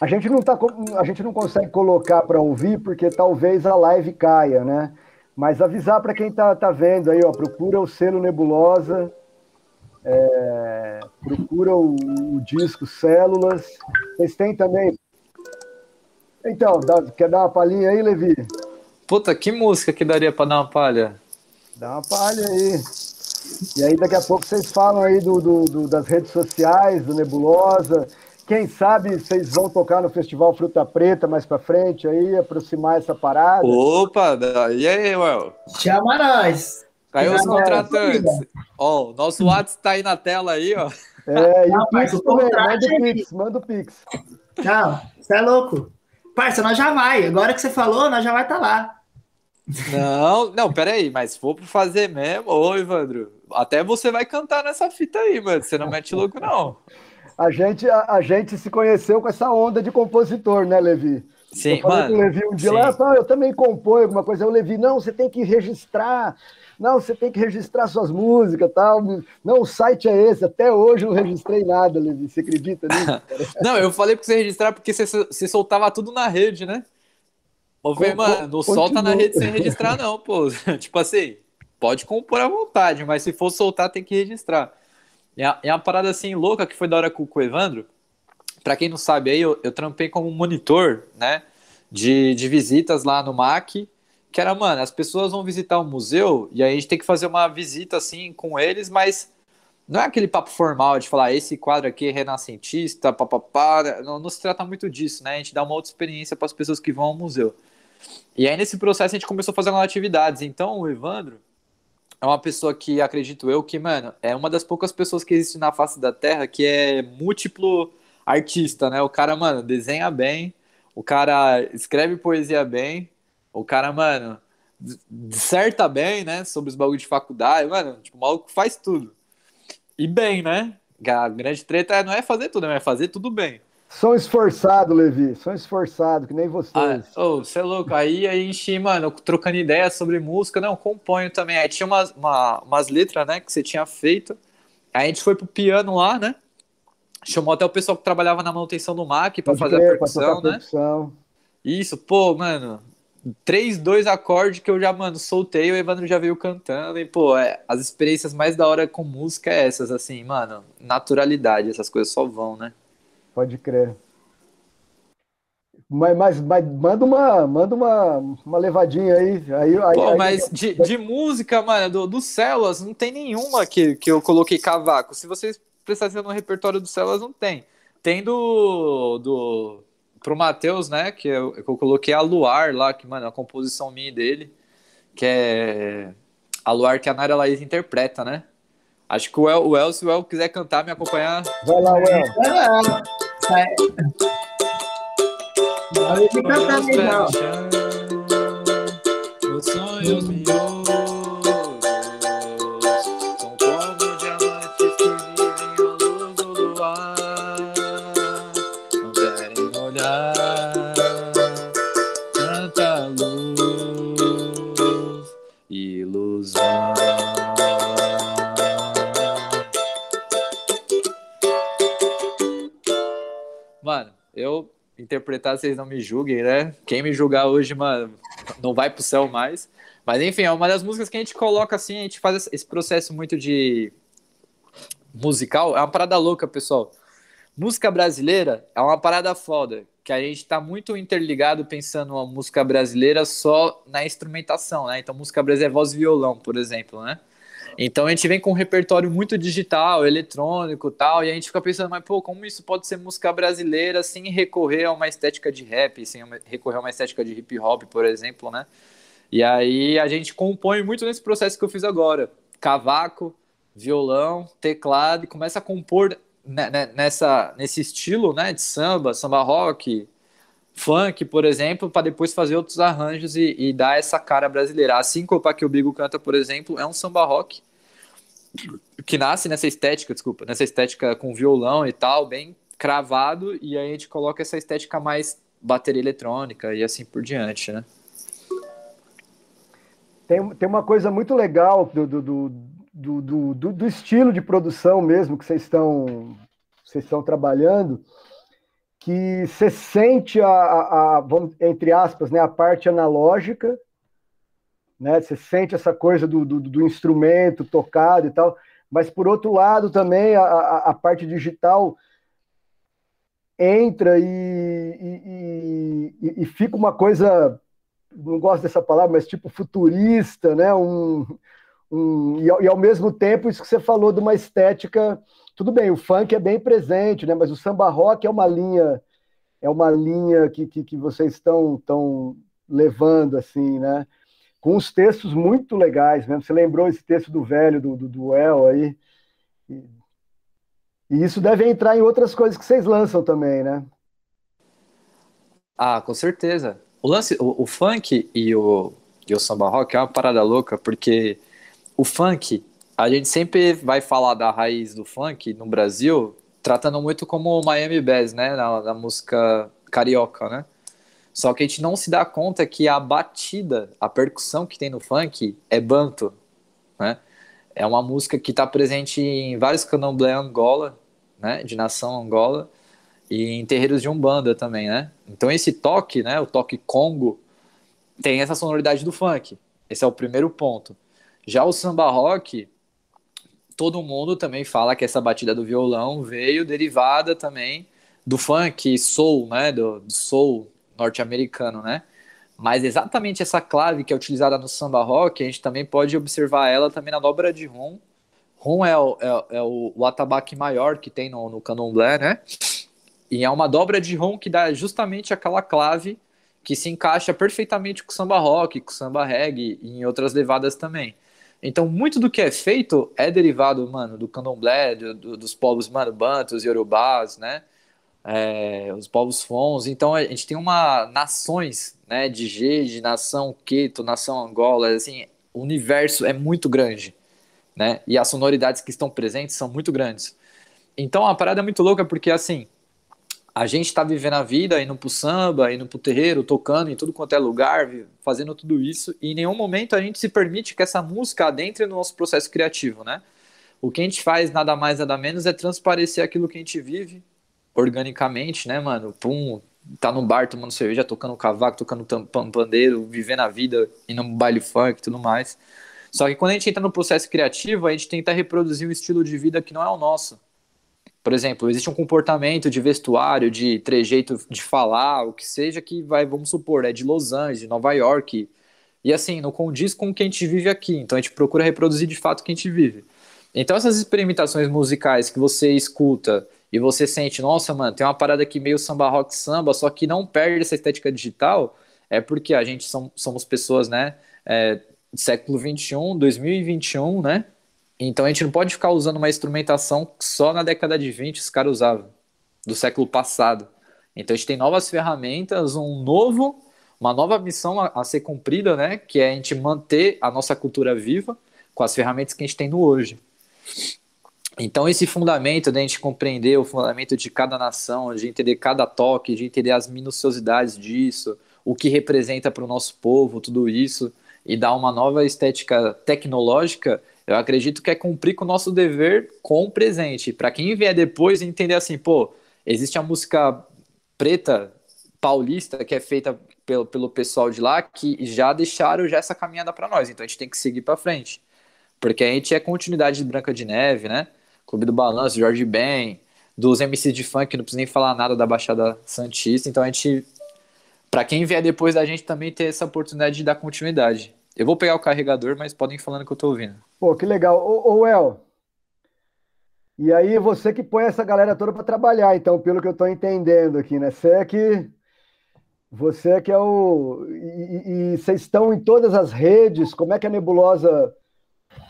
A gente não tá, a gente não consegue colocar para ouvir porque talvez a live caia, né? Mas avisar para quem tá, tá vendo aí, ó, procura o selo Nebulosa, é, procura o, o, disco Células. Vocês têm também. Então, dá, quer dar uma palhinha aí, Levi? Puta, que música que daria para dar uma palha? Dá uma palha aí. E aí daqui a pouco vocês falam aí do, do, do, das redes sociais, do Nebulosa. Quem sabe vocês vão tocar no Festival Fruta Preta mais para frente aí, aproximar essa parada. Opa, e aí, Well? Chama nós. Caiu os contratantes. Ó, oh, nosso WhatsApp tá aí na tela aí, ó. É, e o Pix também, manda o Pix, manda o Pix. Não, você é louco. Parça, nós já vai. Agora que você falou, nós já vai estar tá lá. Não, não, peraí, mas se for pra fazer mesmo, ô Evandro, até você vai cantar nessa fita aí, mano. Você não mete louco, não. A gente, a, a gente se conheceu com essa onda de compositor, né, Levi? Sim, eu falei mano. Com o Levi um dia sim. lá, eu também componho alguma coisa. Eu, Levi, não, você tem que registrar. Não, você tem que registrar suas músicas tal. Não, o site é esse. Até hoje eu não registrei nada, Levi. Você acredita nisso? não, eu falei pra você registrar porque você, você soltava tudo na rede, né? Ô, Vê, mano, não solta na rede sem registrar, não, pô. tipo assim, pode compor à vontade, mas se for soltar, tem que registrar. E a, e a parada assim louca que foi da hora com, com o Evandro. Pra quem não sabe aí, eu, eu trampei como monitor, né? De, de visitas lá no MAC. Que era, mano, as pessoas vão visitar o museu e aí a gente tem que fazer uma visita assim com eles, mas não é aquele papo formal de falar esse quadro aqui é renascentista, papapá. Não, não se trata muito disso, né? A gente dá uma outra experiência para as pessoas que vão ao museu. E aí, nesse processo, a gente começou a fazer algumas atividades. Então, o Evandro é uma pessoa que, acredito eu, que, mano, é uma das poucas pessoas que existe na face da Terra que é múltiplo artista, né? O cara, mano, desenha bem, o cara escreve poesia bem, o cara, mano, disserta bem, né? Sobre os bagulhos de faculdade, mano, tipo, o maluco faz tudo. E bem, né? A grande treta não é fazer tudo, é fazer tudo bem. São esforçado, Levi. São esforçado, que nem vocês. Ah, oh, você é louco. Aí a gente, mano, trocando ideias sobre música, não, componho também. Aí tinha umas, uma, umas letras, né, que você tinha feito. Aí a gente foi pro piano lá, né? Chamou até o pessoal que trabalhava na manutenção do Mac para fazer ver, a percussão, né? Percussão. Isso, pô, mano. Três, dois acordes que eu já, mano, soltei, o Evandro já veio cantando. E, pô, é, as experiências mais da hora com música é essas, assim, mano. Naturalidade, essas coisas só vão, né? Pode crer. Mas, mas, mas, manda uma, manda uma, uma levadinha aí. aí, aí Pô, aí, mas de, de, música, mano, do, do Células, não tem nenhuma que, que eu coloquei cavaco. Se vocês prestarem no repertório do Células, não tem. Tem do. do pro Matheus, né? Que eu, que eu coloquei a Luar lá, que, mano, é a composição minha dele. Que é. A Luar que a Nara Laís interpreta, né? Acho que o El, o El, se o El quiser cantar, me acompanhar. Vai lá, El. Vai lá. Vai. Vai cantar. Os sonhos são interpretar, vocês não me julguem, né? Quem me julgar hoje, mano, não vai pro céu mais. Mas enfim, é uma das músicas que a gente coloca assim, a gente faz esse processo muito de musical, é uma parada louca, pessoal. Música brasileira é uma parada foda, que a gente tá muito interligado pensando a música brasileira só na instrumentação, né? Então, música brasileira é voz e violão, por exemplo, né? Então a gente vem com um repertório muito digital, eletrônico tal, e a gente fica pensando, mas pô, como isso pode ser música brasileira sem recorrer a uma estética de rap, sem recorrer a uma estética de hip hop, por exemplo, né? E aí a gente compõe muito nesse processo que eu fiz agora. Cavaco, violão, teclado e começa a compor nessa, nesse estilo né, de samba, samba rock, funk, por exemplo, para depois fazer outros arranjos e, e, dar essa cara brasileira. Assim como o que o Bigo canta, por exemplo, é um samba rock que nasce nessa estética, desculpa, nessa estética com violão e tal, bem cravado, e aí a gente coloca essa estética mais bateria eletrônica e assim por diante, né? Tem, tem uma coisa muito legal do, do, do, do, do, do estilo de produção mesmo que vocês estão, vocês estão trabalhando, que você sente a, a, a, entre aspas, né, a parte analógica, né? Você sente essa coisa do, do, do, instrumento tocado e tal, mas por outro lado também a, a, a parte digital entra e, e, e, e, fica uma coisa, não gosto dessa palavra, mas tipo futurista, né? Um, um, e, e ao mesmo tempo isso que você falou de uma estética, tudo bem, o funk é bem presente, né? Mas o samba rock é uma linha, é uma linha que, que, que vocês estão, estão levando assim, né? com os textos muito legais mesmo. Você lembrou esse texto do velho, do, do, do El aí. E, e, isso deve entrar em outras coisas que vocês lançam também, né? Ah, com certeza. O lance, o, o funk e o, e o samba rock é uma parada louca, porque o funk, a gente sempre vai falar da raiz do funk no Brasil, tratando muito como Miami Bass, né? Na, na música carioca, né? Só que a gente não se dá conta que a batida, a percussão que tem no funk é banto, né? É uma música que está presente em vários candomblé Angola, né? De nação Angola e em terreiros de umbanda também, né? Então esse toque, né? O toque congo tem essa sonoridade do funk. Esse é o primeiro ponto. Já o samba rock, todo mundo também fala que essa batida do violão veio derivada também do funk soul, né? Do, do soul norte-americano, né? Mas exatamente essa clave que é utilizada no samba rock, a gente também pode observar ela também na dobra de rum. Rum é o, é, é o, o atabaque maior que tem no, no candomblé, né? E é uma dobra de rum que dá justamente aquela clave que se encaixa perfeitamente com o samba rock, com o samba reggae e em outras levadas também. Então, muito do que é feito é derivado, mano, do candomblé, do, do, dos povos, mano, bantos, yorubás, né? é, os povos fons. Então a gente tem uma nações, né, de de nação Queto, nação Angola, assim, o universo é muito grande, né? E as sonoridades que estão presentes são muito grandes. Então a parada é muito louca porque assim, a gente está vivendo a vida, indo pro samba, indo pro terreiro, tocando em tudo quanto é lugar, fazendo tudo isso, e em nenhum momento a gente se permite que essa música adentre no nosso processo criativo, né? O que a gente faz, nada mais, nada menos, é transparecer aquilo que a gente vive, organicamente, né, mano? Pum, tá no bar tomando cerveja, tocando cavaco, tocando pandeiro, vivendo a vida, indo no baile funk e tudo mais. Só que quando a gente entra no processo criativo, a gente tenta reproduzir um estilo de vida que não é o nosso. Por exemplo, existe um comportamento de vestuário, de trejeito de falar, o que seja que vai, vamos supor, é de Los Angeles, de Nova York. E assim, não condiz com o que a gente vive aqui. Então a gente procura reproduzir de fato o que a gente vive. Então essas experimentações musicais que você escuta e você sente, nossa, mano, tem uma parada aqui meio samba rock samba, só que não perde essa estética digital, é porque a gente são, somos pessoas, né, é, século 21, 2021, né? Então a gente não pode ficar usando uma instrumentação que só na década de 20 os caras usavam, do século passado. Então a gente tem novas ferramentas, um novo, uma nova missão a, a ser cumprida, né? Que é a gente manter a nossa cultura viva com as ferramentas que a gente tem no hoje. Então, esse fundamento de a gente compreender o fundamento de cada nação, de entender cada toque, de entender as minuciosidades disso, o que representa para o nosso povo, tudo isso, e dar uma nova estética tecnológica, eu acredito que é cumprir com o nosso dever com o presente. Para quem vier depois entender assim, pô, existe a música preta paulista que é feita pelo, pelo pessoal de lá que já deixaram já essa caminhada para nós, então a gente tem que seguir para frente. Porque a gente é continuidade de Branca de Neve, né? Clube do Balanço, Jorge Ben, dos MC de funk, não preciso nem falar nada da Baixada Santista. Então a gente, para quem vier depois da gente também ter essa oportunidade de dar continuidade. Eu vou pegar o carregador, mas podem ir falando que eu tô ouvindo. Pô, que legal. Ô, ô El, e aí você que põe essa galera toda para trabalhar, então, pelo que eu tô entendendo aqui, né? Você é que você é que é o e, e, e vocês estão em todas as redes. Como é que a Nebulosa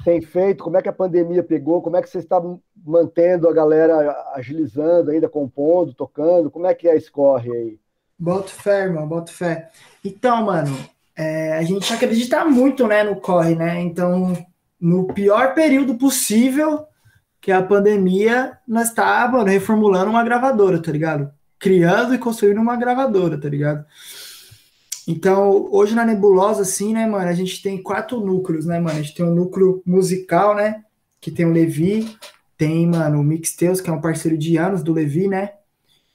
tem feito? Como é que a pandemia pegou? Como é que você está mantendo a galera agilizando, ainda compondo, tocando? Como é que é esse corre aí? Boto fé, irmão, boto fé. Então, mano, é, a gente acredita muito, né, no corre, né? Então, no pior período possível, que é a pandemia, nós estávamos reformulando uma gravadora, tá ligado? Criando e construindo uma gravadora, tá ligado? Então, hoje na Nebulosa, assim, né, mano, a gente tem quatro núcleos, né, mano? A gente tem um núcleo musical, né? Que tem o Levi, tem, mano, o Mixteus, que é um parceiro de anos do Levi, né?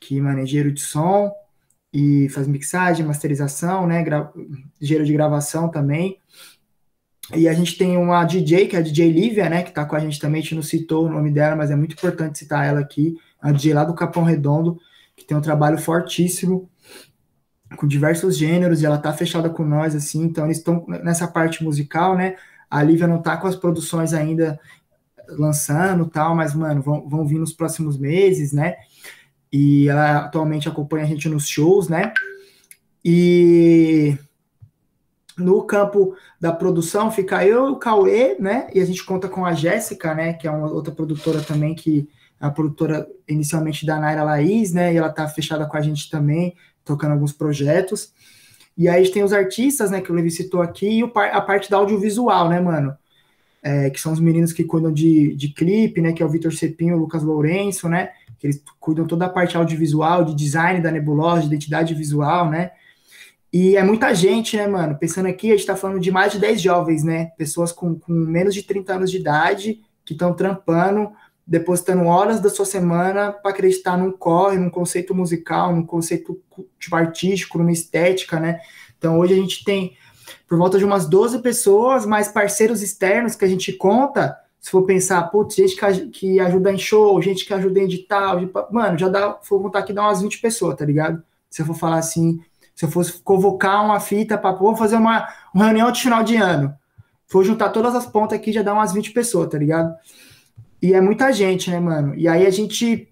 Que, mano, é engenheiro de som e faz mixagem, masterização, né? Gra... Engenheiro de gravação também. E a gente tem uma DJ, que é a DJ Lívia, né? Que tá com a gente também, a gente não citou o nome dela, mas é muito importante citar ela aqui. A DJ lá do Capão Redondo, que tem um trabalho fortíssimo com diversos gêneros, e ela tá fechada com nós, assim, então eles estão nessa parte musical, né? A Lívia não tá com as produções ainda lançando tal, mas, mano, vão, vão vir nos próximos meses, né? E ela atualmente acompanha a gente nos shows, né? E no campo da produção fica eu o Cauê, né? E a gente conta com a Jéssica, né? Que é uma outra produtora também, que é a produtora inicialmente da Naira Laís, né? E ela tá fechada com a gente também tocando alguns projetos. E aí tem os artistas, né, que o Levi citou aqui, e a parte da audiovisual, né, mano? É, que são os meninos que cuidam de, de clipe, né, que é o Vitor Cepinho o Lucas Lourenço, né, que eles cuidam toda a parte audiovisual, de design da nebulosa, de identidade visual, né, e é muita gente, né, mano, pensando aqui, a gente tá falando de mais de 10 jovens, né, pessoas com, com menos de 30 anos de idade, que estão trampando, depositando horas da sua semana para acreditar num corre, num conceito musical, num conceito tipo, artístico, numa estética, né? Então hoje a gente tem por volta de umas 12 pessoas, mais parceiros externos que a gente conta. Se for pensar, putz, gente que, que ajuda em show, gente que ajuda em edital, mano, já dá, for contar aqui, dá umas 20 pessoas, tá ligado? Se eu for falar assim, se eu fosse convocar uma fita para fazer uma, uma reunião de final de ano, for juntar todas as pontas aqui, já dá umas 20 pessoas, tá ligado? E é muita gente, né, mano? E aí a gente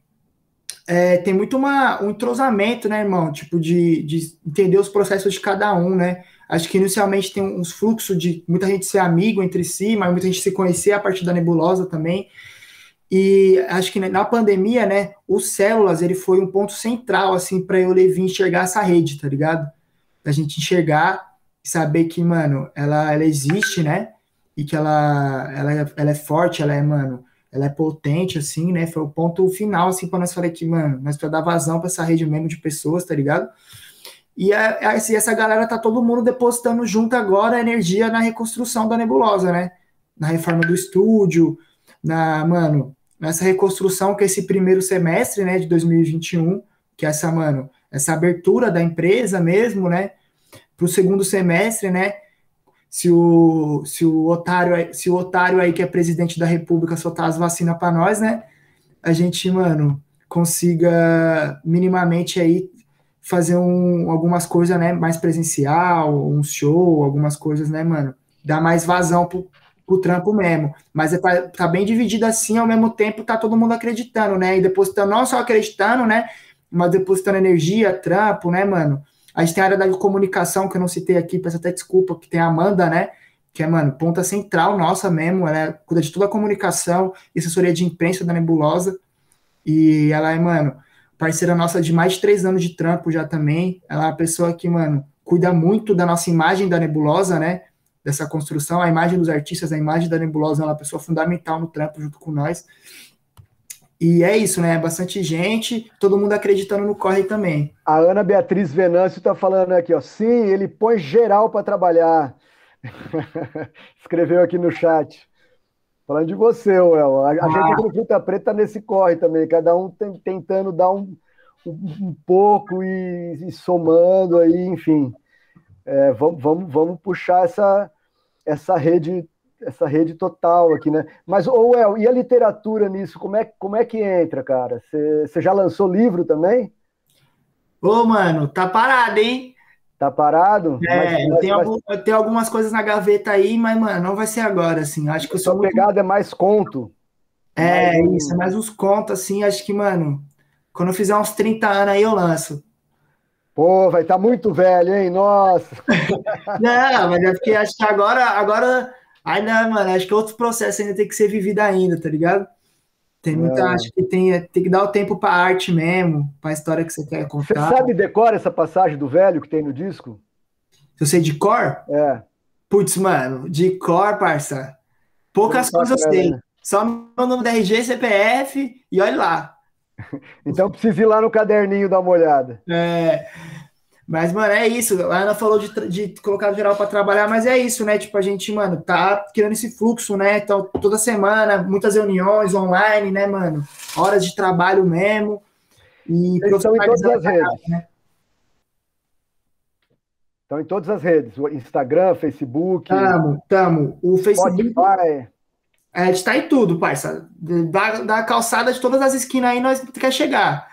é, tem muito uma, um entrosamento, né, irmão? Tipo, de, de entender os processos de cada um, né? Acho que inicialmente tem uns fluxos de muita gente ser amigo entre si, mas muita gente se conhecer a partir da nebulosa também. E acho que na pandemia, né, o células, ele foi um ponto central, assim, para eu levar enxergar essa rede, tá ligado? Da gente enxergar e saber que, mano, ela, ela existe, né? E que ela, ela, ela é forte, ela é, mano, ela é potente, assim, né? Foi o ponto final, assim, para nós falar que, mano, nós para dar vazão para essa rede mesmo de pessoas, tá ligado? E a, essa galera tá todo mundo depositando junto agora a energia na reconstrução da nebulosa, né? Na reforma do estúdio, na, mano, nessa reconstrução que esse primeiro semestre, né, de 2021, que é essa, mano, essa abertura da empresa mesmo, né? Para o segundo semestre, né? se o, se o otário, se o otário aí que é presidente da República soltar as vacinas para nós, né? A gente, mano, consiga minimamente aí fazer um, algumas coisas, né, mais presencial, um show, algumas coisas, né, mano, dar mais vazão pro, pro trampo mesmo. Mas é pra, tá bem dividido assim, ao mesmo tempo tá todo mundo acreditando, né? E depositando, não só acreditando, né, mas depositando energia, trampo, né, mano? A gente tem a área da comunicação, que eu não citei aqui, peço até desculpa, que tem a Amanda, né? Que é, mano, ponta central nossa mesmo. Ela é, cuida de toda a comunicação e assessoria de imprensa da Nebulosa. E ela é, mano, parceira nossa de mais de três anos de trampo já também. Ela é uma pessoa que, mano, cuida muito da nossa imagem da Nebulosa, né? Dessa construção, a imagem dos artistas, a imagem da Nebulosa, é uma pessoa fundamental no trampo junto com nós. E é isso, né? Bastante gente, todo mundo acreditando no corre também. A Ana Beatriz Venâncio está falando aqui, ó. Sim, ele põe geral para trabalhar. Escreveu aqui no chat. Falando de você, Uel. A, ah. gente no Fruta Preta nesse corre também, cada um tem, tentando dar um, um, um pouco e, e, somando aí, enfim. É, vamos, vamos, vamos puxar essa, essa rede essa rede total aqui, né? Mas, ô, El, e a literatura nisso? Como é, como é que entra, cara? Você já lançou livro também? Ô, mano, tá parado, hein? Tá parado? É, mas, eu, tenho mas... algum, eu, tenho algumas coisas na gaveta aí, mas, mano, não vai ser agora, assim. Acho que eu sou. Muito... pegada é mais conto. É, isso, é mais uns contos, assim. Acho que, mano, quando eu fizer uns 30 anos aí, eu lanço. Pô, vai estar tá muito velho, hein? Nossa! não, mas é porque acho que agora, agora não, mano, acho que outro processo ainda tem que ser vivido ainda, tá ligado? Tem muita, é. acho que tem, tem que dar o tempo pra arte mesmo, pra história que você quer contar. Você sabe decora essa passagem do velho que tem no disco? Eu sei de cor? É. Putz, mano, de cor, parça. Poucas coisas eu sei. Né? Só meu nome da RG, CPF e olha lá. então precisa ir lá no caderninho dar uma olhada. É. Mas, mano, é isso. A Ana falou de, de colocar geral para trabalhar, mas é isso, né? Tipo, a gente, mano, tá criando esse fluxo, né? Então, toda semana, muitas reuniões online, né, mano? Horas de trabalho mesmo. E estão em todas as redes. Né? Estão em todas as redes. Instagram, Facebook. Tamo, tamo. O Facebook. Spotify. É, a gente tá em tudo, parça. Da, da calçada de todas as esquinas aí, nós quer chegar.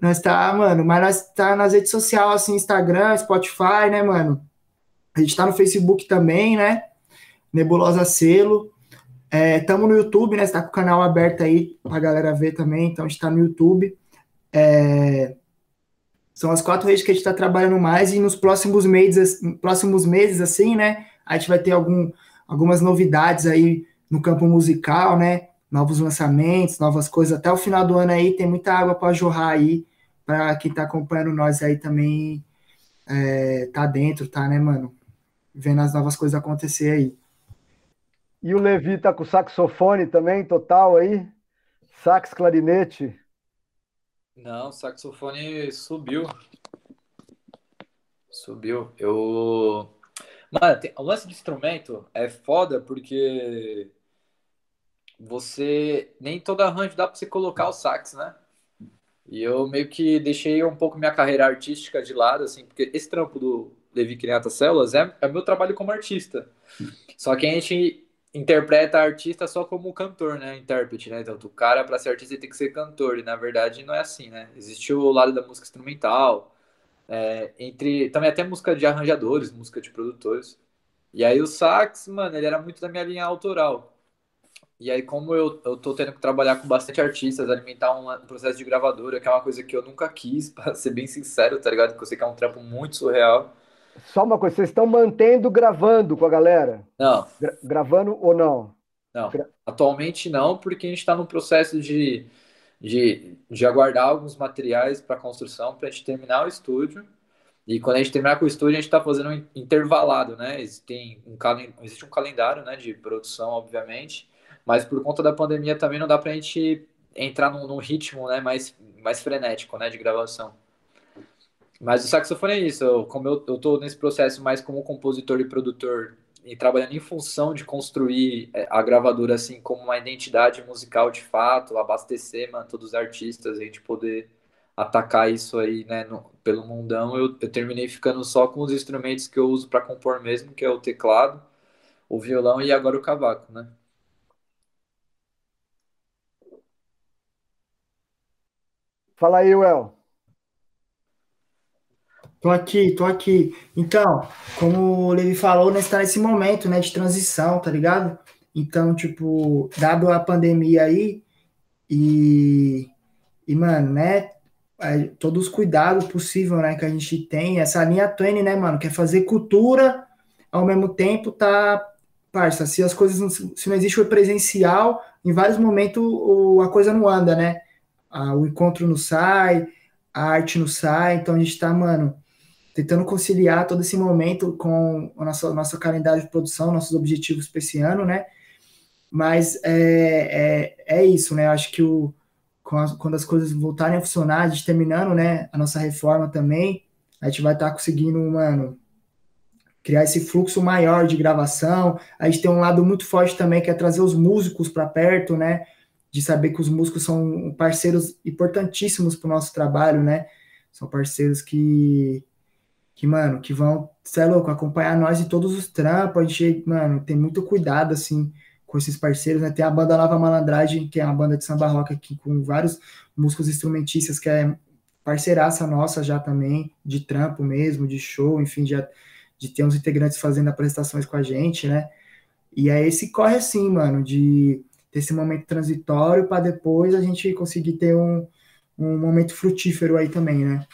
Nós tá, mano, mas nós tá nas redes sociais, assim, Instagram, Spotify, né, mano? A gente tá no Facebook também, né? Nebulosa Selo. É, tamo no YouTube, né? Você tá com o canal aberto aí pra galera ver também, então a gente tá no YouTube. É, são as quatro redes que a gente tá trabalhando mais e nos próximos meses, próximos meses, assim, né? A gente vai ter algum, algumas novidades aí no campo musical, né? Novos lançamentos, novas coisas. Até o final do ano aí tem muita água para jorrar aí para quem tá acompanhando nós aí também é, tá dentro, tá, né, mano? Vendo as novas coisas acontecer aí. E o Levi tá com saxofone também, total aí? Sax, clarinete? Não, o saxofone subiu. Subiu. Eu. Mano, tem... o lance de instrumento é foda porque você. Nem todo arranjo dá pra você colocar o sax, né? E eu meio que deixei um pouco minha carreira artística de lado, assim, porque esse trampo do Levi Criata Células é, é meu trabalho como artista. Só que a gente interpreta artista só como cantor, né? Intérprete, né? Então, o cara, para ser artista, tem que ser cantor. E na verdade não é assim, né? Existe o lado da música instrumental, é, entre também até música de arranjadores, música de produtores. E aí o sax, mano, ele era muito da minha linha autoral. E aí, como eu, eu tô tendo que trabalhar com bastante artistas, alimentar um, um processo de gravadora, que é uma coisa que eu nunca quis, para ser bem sincero, tá ligado? Que eu sei que é um trampo muito surreal. Só uma coisa, vocês estão mantendo gravando com a galera? Não. Gra gravando ou não? Não. Gra Atualmente não, porque a gente está no processo de, de, de aguardar alguns materiais para construção para a gente terminar o estúdio. E quando a gente terminar com o estúdio, a gente está fazendo um intervalado, né? Existe um, existe um calendário né, de produção, obviamente mas por conta da pandemia também não dá pra gente entrar num, num ritmo né, mais, mais frenético né, de gravação. Mas o saxofone é isso, eu, como eu, eu tô nesse processo mais como compositor e produtor e trabalhando em função de construir é, a gravadora assim como uma identidade musical de fato, abastecer mano, todos os artistas, a gente poder atacar isso aí né, no, pelo mundão, eu, eu terminei ficando só com os instrumentos que eu uso para compor mesmo, que é o teclado, o violão e agora o cavaco, né? Fala aí, Well. Tô aqui, tô aqui. Então, como o Levi falou, né, está nesse momento, né, de transição, tá ligado? Então, tipo, dado a pandemia aí e, e mano, né, é, todos os cuidados possíveis, né, que a gente tem, essa linha Twain, né, mano, que é fazer cultura, ao mesmo tempo tá, parça, se as coisas, não, se não existe o presencial, em vários momentos o, a coisa não anda, né? A, o encontro não sai, a arte não sai, então a gente está, mano, tentando conciliar todo esse momento com o nosso, nosso calendário de produção, nossos objetivos para esse ano, né? Mas é, é, é isso, né? Eu acho que o, quando as coisas voltarem a funcionar, a gente terminando, né, a nossa reforma também, a gente vai estar tá conseguindo, mano, criar esse fluxo maior de gravação. A gente tem um lado muito forte também, que é trazer os músicos para perto, né? De saber que os músicos são parceiros importantíssimos para o nosso trabalho, né? São parceiros que, que, mano, que vão, você é louco, acompanhar nós em todos os trampos. A gente, mano, tem muito cuidado, assim, com esses parceiros, né? Tem a banda Nova Malandragem, que é uma banda de samba rock aqui, com vários músicos instrumentistas, que é parceiraça nossa já também, de trampo mesmo, de show, enfim, de, de ter uns integrantes fazendo apresentações com a gente, né? E aí esse corre assim, mano, de ter esse momento transitório para depois a gente conseguir ter um, um momento frutífero aí também, né?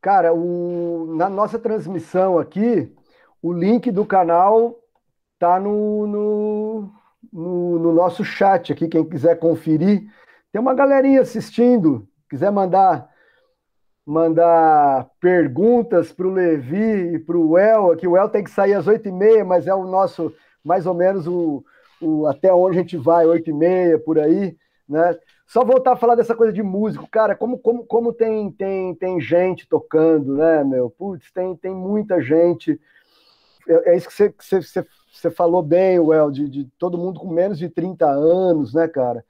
Cara, o, na nossa transmissão aqui, o link do canal tá no, no, no, no nosso chat aqui, quem quiser conferir. Tem uma galerinha assistindo, quiser mandar mandar perguntas para o Levi e para o El, aqui o El tem que sair às oito e meia, mas é o nosso, mais ou menos, o, o até onde a gente vai, oito e meia, por aí, né? Só voltar a falar dessa coisa de músico, cara, como, como, como tem, tem, tem gente tocando, né, meu? Putz, tem, tem muita gente. É, é isso que você, você, você, você falou bem, El, de, de todo mundo com menos de 30 anos, né, cara?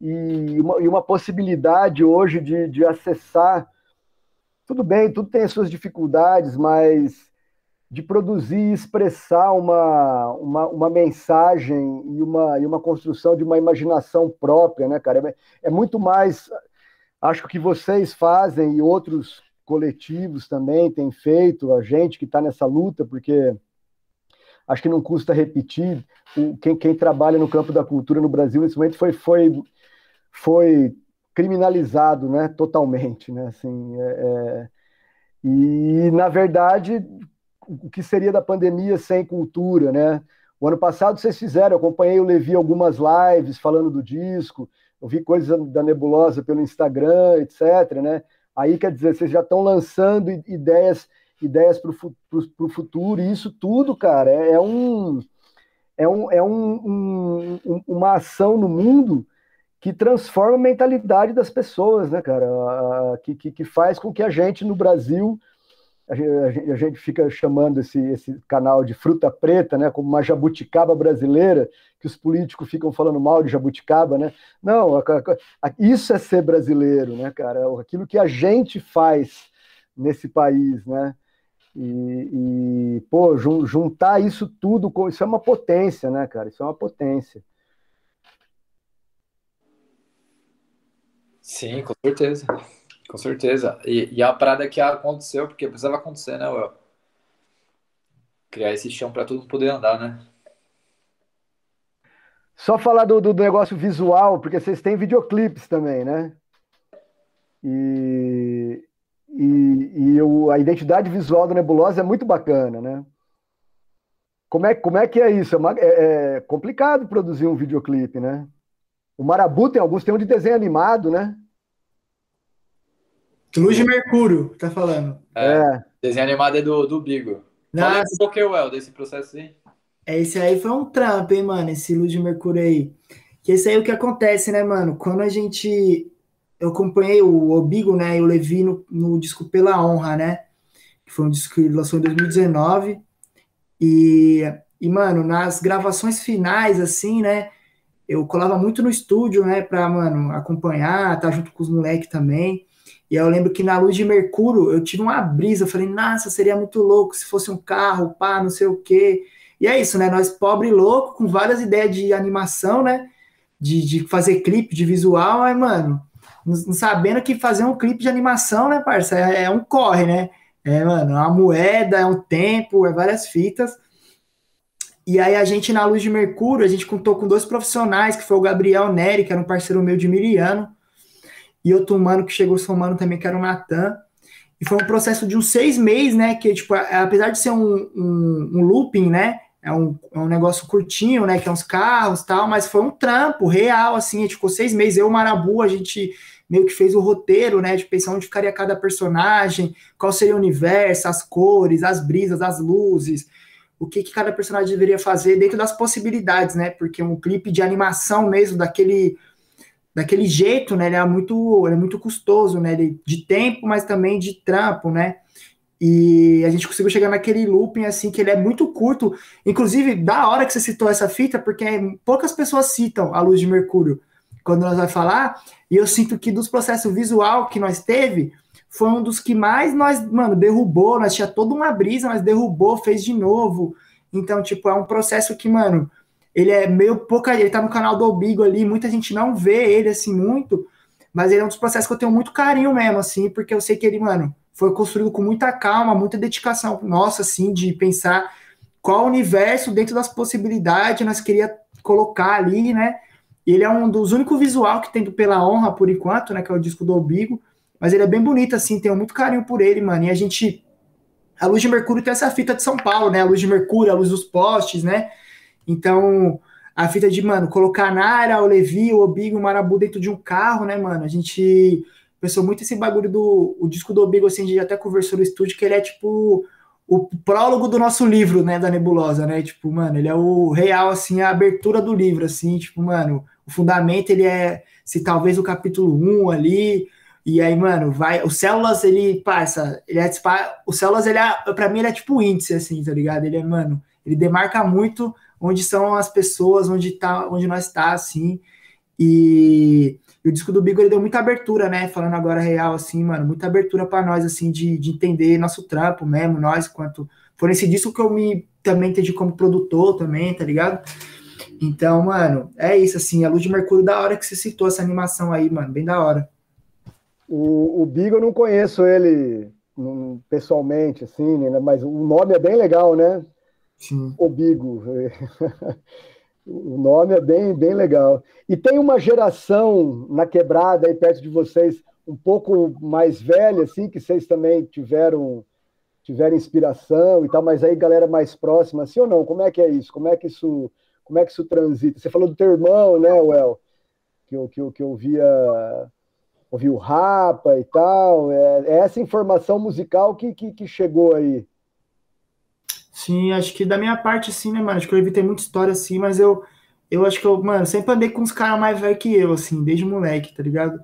E uma, e uma possibilidade hoje de, de acessar tudo bem, tudo tem as suas dificuldades, mas de produzir e expressar uma, uma, uma, mensagem e uma, e uma construção de uma imaginação própria, né, cara? É, é muito mais. Acho que vocês fazem e outros coletivos também têm feito, a gente que está nessa luta, porque acho que não custa repetir, quem, quem trabalha no campo da cultura no Brasil nesse momento foi, foi, foi criminalizado, né, totalmente, né, assim, é, é, e na verdade, o que seria da pandemia sem cultura, né? O ano passado vocês fizeram, eu acompanhei o Levi algumas lives falando do disco, eu vi coisas da Nebulosa pelo Instagram, etc, né? Aí quer dizer, vocês já estão lançando ideias ideias para o futuro, e isso tudo, cara, é, é um é, um, é um, um, uma ação no mundo que transforma a mentalidade das pessoas, né, cara? Que, que, que faz com que a gente no Brasil, a gente, fica chamando esse, esse canal de fruta preta, né, como uma jabuticaba brasileira, que os políticos ficam falando mal de jabuticaba, né? Não, a, a, isso é ser brasileiro, né, cara? Aquilo que a gente faz nesse país, né? E, e pô, juntar isso tudo, isso é uma potência, né, cara? Isso é uma potência. Sim, com certeza. Com certeza. E, e a parada que aconteceu, porque precisava acontecer, né, Will? Criar esse chão para todo mundo poder andar, né? Só falar do, do negócio visual, porque vocês têm videoclipes também, né? E, e, e eu, a identidade visual da Nebulosa é muito bacana, né? Como é, como é que é isso? É, uma, é, é complicado produzir um videoclipe, né? O Marabu tem alguns, tem um de desenho animado, né? Luz de Mercúrio, tá falando. É. é. Desenho animado é do, do Bigo. Fala um pouquinho, El, desse processo aí. É, esse aí foi um trampo, hein, mano, esse Luz de Mercúrio aí. Que esse aí é o que acontece, né, mano? Quando a gente. Eu acompanhei o Obigo, né, e o Levi no, no disco Pela Honra, né? Que foi um disco que lançou em 2019. E, e, mano, nas gravações finais, assim, né? eu colava muito no estúdio, né, pra, mano, acompanhar, estar tá junto com os moleques também. E eu lembro que na luz de Mercúrio eu tive uma brisa, eu falei, nossa, seria muito louco se fosse um carro, pá, não sei o quê. E é isso, né? Nós, pobre louco, com várias ideias de animação, né? De, de fazer clipe, de visual, aí, mano, não sabendo que fazer um clipe de animação, né, parça? É, é um corre, né? É, mano, é uma moeda, é um tempo, é várias fitas. E aí a gente, na Luz de Mercúrio, a gente contou com dois profissionais, que foi o Gabriel Neri, que era um parceiro meu de Miriano, e outro humano que chegou somando também, que era o Natan. E foi um processo de uns seis meses, né? Que, tipo, apesar de ser um, um, um looping, né? É um, é um negócio curtinho, né? Que é uns carros tal, mas foi um trampo real, assim. A gente ficou seis meses. Eu e o Marabu, a gente meio que fez o roteiro, né? De pensar onde ficaria cada personagem, qual seria o universo, as cores, as brisas, as luzes o que, que cada personagem deveria fazer dentro das possibilidades, né? Porque um clipe de animação mesmo, daquele, daquele jeito, né? Ele é muito, ele é muito custoso, né? Ele, de tempo, mas também de trampo, né? E a gente conseguiu chegar naquele looping assim que ele é muito curto. Inclusive, da hora que você citou essa fita, porque poucas pessoas citam a luz de Mercúrio quando nós vai falar, e eu sinto que dos processos visual que nós teve, foi um dos que mais nós, mano, derrubou, nós tinha toda uma brisa, mas derrubou, fez de novo. Então, tipo, é um processo que, mano, ele é meio pouca, ele tá no canal do Obigo ali, muita gente não vê ele assim muito, mas ele é um dos processos que eu tenho muito carinho mesmo, assim, porque eu sei que ele, mano, foi construído com muita calma, muita dedicação nossa, assim, de pensar qual universo dentro das possibilidades nós queria colocar ali, né? Ele é um dos únicos visual que tem pela honra por enquanto, né? Que é o disco do Obigo. Mas ele é bem bonito, assim, tenho muito carinho por ele, mano. E a gente a luz de Mercúrio tem essa fita de São Paulo, né? A luz de Mercúrio, a luz dos postes, né? Então, a fita de, mano, colocar Nara, o Levi, o Obigo, o Marabu dentro de um carro, né, mano? A gente pensou muito esse bagulho do o disco do Obigo, assim, a gente até conversou no estúdio, que ele é tipo o prólogo do nosso livro, né, da Nebulosa, né? Tipo, mano, ele é o real, assim, a abertura do livro, assim, tipo, mano, o fundamento, ele é, se talvez o capítulo 1 ali, e aí, mano, vai. O Células, ele passa. Ele é, o Células, ele é, pra mim, ele é tipo índice, assim, tá ligado? Ele é, mano, ele demarca muito onde são as pessoas, onde, tá, onde nós tá, assim. E, e o disco do Bigo, ele deu muita abertura, né? Falando agora real, assim, mano, muita abertura para nós, assim, de, de entender nosso trampo mesmo, nós, quanto. Foi nesse disco que eu me também entendi como produtor também, tá ligado? Então, mano, é isso, assim, a Luz de Mercúrio, da hora que você citou essa animação aí, mano, bem da hora. O, o Bigo eu não conheço ele pessoalmente, assim, né? mas o nome é bem legal, né? Sim. O Bigo. o nome é bem, bem legal. E tem uma geração na quebrada aí perto de vocês, um pouco mais velha, assim, que vocês também tiveram tiveram inspiração e tal, mas aí galera mais próxima, assim ou não? Como é que é isso? Como é que isso, como é que isso transita? Você falou do teu irmão, né, Well? Que eu, que eu, que eu via ouviu Rapa e tal. É, é essa informação musical que, que, que, chegou aí. Sim, acho que da minha parte, sim, né, mano? Acho que eu evitei muita história, assim, mas eu, eu acho que eu, mano, sempre andei com uns caras mais velhos que eu, assim, desde moleque, tá ligado?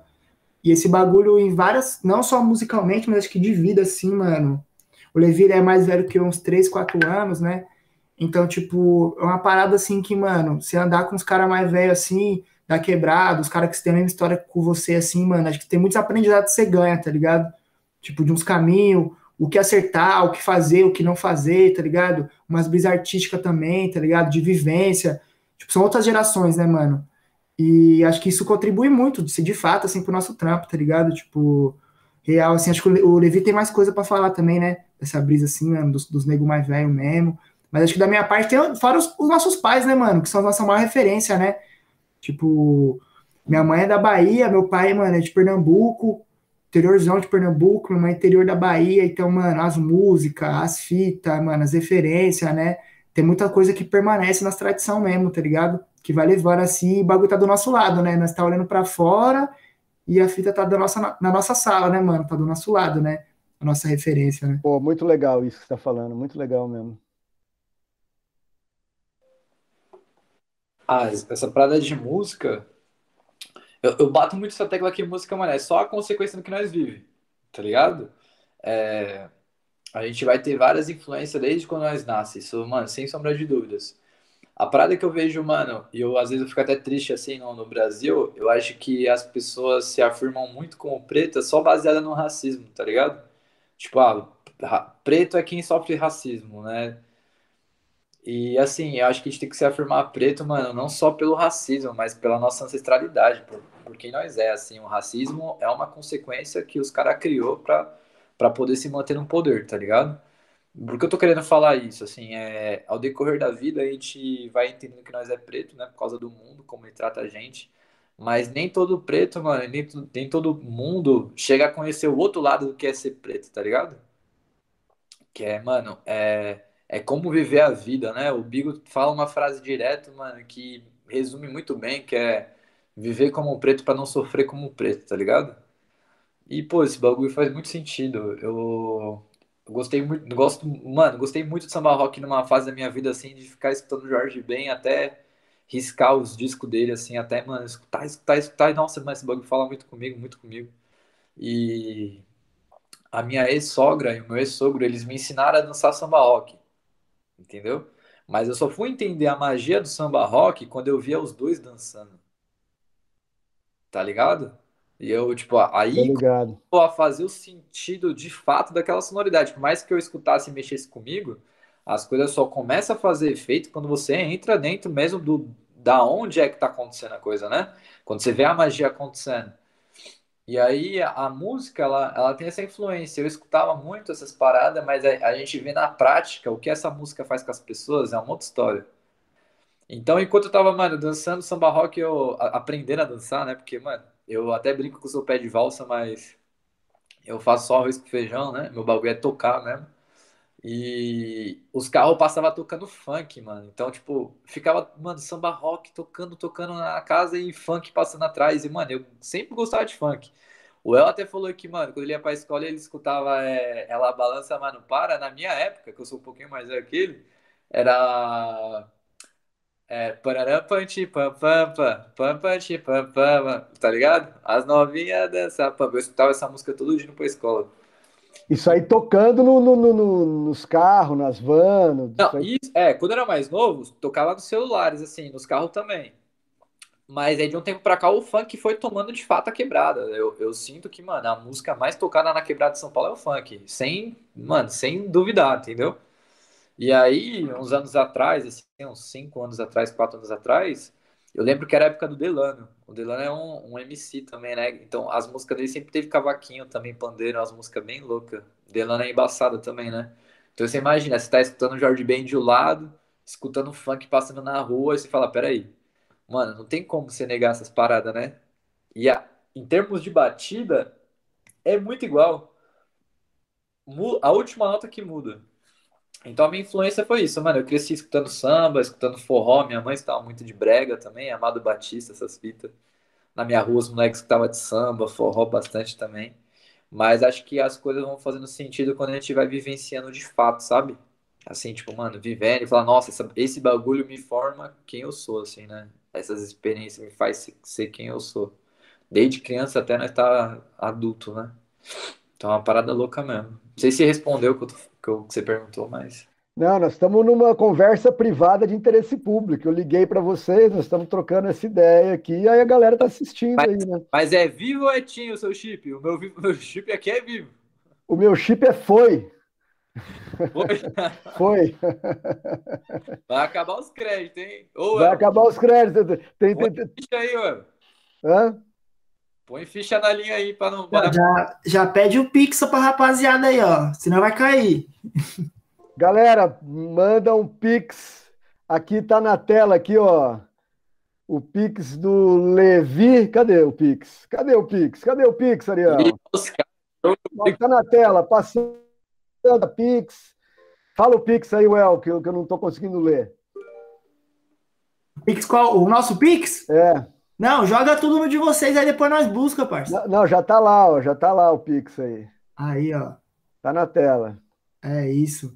E esse bagulho em várias, não só musicalmente, mas acho que de vida, assim, mano. O Levi é mais velho que eu, uns 3, 4 anos, né? Então, tipo, é uma parada assim que, mano, se andar com os caras mais velhos assim, da quebrada, os caras que têm a mesma história com você, assim, mano, acho que tem muitos aprendizados que você ganha, tá ligado? Tipo, de uns caminhos, o que acertar, o que fazer, o que não fazer, tá ligado? Umas brisas artísticas também, tá ligado? De vivência. Tipo, são outras gerações, né, mano? E acho que isso contribui muito, de, fato, assim, pro nosso trampo, tá ligado? Tipo, real, assim, acho que o Levi tem mais coisa para falar também, né? Dessa brisa, assim, mano, dos, dos negros mais velhos mesmo. Mas acho que da minha parte tem, fora os, os nossos pais, né, mano? Que são a nossa maior referência, né? Tipo, minha mãe é da Bahia, meu pai, mano, é de Pernambuco, interiorzão de Pernambuco, é interior da Bahia, então, mano, as músicas, as fitas, mano, as referências, né? Tem muita coisa que permanece nas tradição mesmo, tá ligado? Que vai levando assim, o bagulho tá do nosso lado, né? Nós tá olhando para fora e a fita tá da nossa, na nossa sala, né, mano? Tá do nosso lado, né? A nossa referência, né? Pô, muito legal isso que você tá falando, muito legal mesmo. Ah, essa parada de música. Eu, eu, bato muito essa tecla que música, mano, é só a consequência do que nós vivemos, tá ligado? É, a gente vai ter várias influências desde quando nós nascemos, isso, mano, sem sombra de dúvidas. A parada que eu vejo, mano, e eu às vezes eu fico até triste assim no, no Brasil, eu acho que as pessoas se afirmam muito como preta só baseada no racismo, tá ligado? Tipo, ah, preto é quem sofre racismo, né? E assim, eu acho que a gente tem que se afirmar preto, mano, não só pelo racismo, mas pela nossa ancestralidade, por, por quem nós é, assim, o racismo é uma consequência que os caras criou pra, pra poder se manter no poder, tá ligado? Por que eu tô querendo falar isso, assim, é, ao decorrer da vida a gente vai entendendo que nós é preto, né, por causa do mundo, como ele trata a gente, mas nem todo preto, mano, nem, nem todo mundo chega a conhecer o outro lado do que é ser preto, tá ligado? Que é, mano, é é como viver a vida, né? O Bigo fala uma frase direto, mano, que resume muito bem, que é viver como um preto para não sofrer como um preto, tá ligado? E, pô, esse bagulho faz muito sentido. Eu gostei muito, gosto, mano, gostei muito de samba rock numa fase da minha vida, assim, de ficar escutando Jorge Ben até riscar os discos dele, assim, até, mano, escutar, escutar, escutar. E, nossa, mas esse bagulho fala muito comigo, muito comigo. E a minha ex-sogra e o meu ex-sogro, eles me ensinaram a dançar samba rock entendeu? Mas eu só fui entender a magia do samba rock quando eu via os dois dançando. Tá ligado? E eu, tipo, aí começou a fazer o sentido de fato daquela sonoridade. Por mais que eu escutasse e mexesse comigo, as coisas só começam a fazer efeito quando você entra dentro mesmo do da onde é que tá acontecendo a coisa, né? Quando você vê a magia acontecendo. E aí a, música, ela, ela tem essa influência. Eu escutava muito essas paradas, mas a, a, gente vê na prática o que essa música faz com as pessoas é uma outra história. Então, enquanto eu tava, mano, dançando samba rock, eu a, aprendendo a dançar, né? Porque, mano, eu até brinco com o seu pé de valsa, mas eu faço só arroz com feijão, né? Meu bagulho é tocar mesmo. E os carros passavam tocando funk, mano. Então, tipo, ficava, mano, samba rock tocando, tocando na casa e funk passando atrás. E, mano, eu sempre gostava de funk. O El até falou que, mano, quando ele ia pra escola, ele escutava é, Ela Balança, mas não para. Na minha época, que eu sou um pouquinho mais velho que ele, era. É, panti, pam, pam, pam, panti, pam, pam, tá ligado? As novinhas dançam, eu escutava essa música todo dia pra escola. Isso aí tocando no, no, no, nos carros, nas vans. Não, isso, é, quando eu era mais novo, tocava nos celulares, assim, nos carros também. Mas aí de um tempo pra cá o funk foi tomando de fato a quebrada. Eu, eu sinto que, mano, a música mais tocada na quebrada de São Paulo é o funk. Sem, mano, sem duvidar, entendeu? E aí, uns anos atrás, assim, uns 5 anos atrás, 4 anos atrás, eu lembro que era a época do Delano. O Delano é um, um MC também, né? Então as músicas dele sempre teve cavaquinho também, pandeiro, umas músicas bem loucas. Delano é embaçado também, né? Então você imagina, você tá escutando Jorge Ben de um lado, escutando funk passando na rua, e você fala, peraí, mano, não tem como você negar essas paradas, né? E a, em termos de batida, é muito igual. A última nota que muda. Então a minha influência foi isso, mano. Eu cresci escutando samba, escutando forró. Minha mãe estava muito de brega também, Amado Batista, essas fitas. Na minha rua, os moleques estavam de samba, forró bastante também. Mas acho que as coisas vão fazendo sentido quando a gente vai vivenciando de fato, sabe? Assim, tipo, mano, vivendo e falar, nossa, essa, esse bagulho me forma quem eu sou, assim, né? Essas experiências me faz ser quem eu sou. Desde criança até nós tá adulto, né? Então é uma parada louca mesmo. Não sei se respondeu o que, que você perguntou, mas. Não, nós estamos numa conversa privada de interesse público. Eu liguei para vocês, nós estamos trocando essa ideia aqui, aí a galera está assistindo mas, aí, né? Mas é vivo ou é tinho o seu chip? O meu, meu chip aqui é vivo. O meu chip é foi. Foi? foi. Vai acabar os créditos, hein? Ô, Vai acabar os créditos. Tem, tem, tem... Aí, ué. Hã? Põe ficha na linha aí para não. Já, já pede o Pix pra rapaziada aí, ó. Senão vai cair. Galera, manda um Pix. Aqui tá na tela, aqui, ó. O Pix do Levi. Cadê o Pix? Cadê o Pix? Cadê o Pix, Ariel? Tá na tela, passando a Pix. Fala o Pix aí, Well, que eu, que eu não tô conseguindo ler. Pix qual? O nosso Pix? É. Não, joga tudo no de vocês, aí depois nós busca, parceiro. Não, não, já tá lá, ó, já tá lá o Pix aí. Aí, ó. Tá na tela. É isso.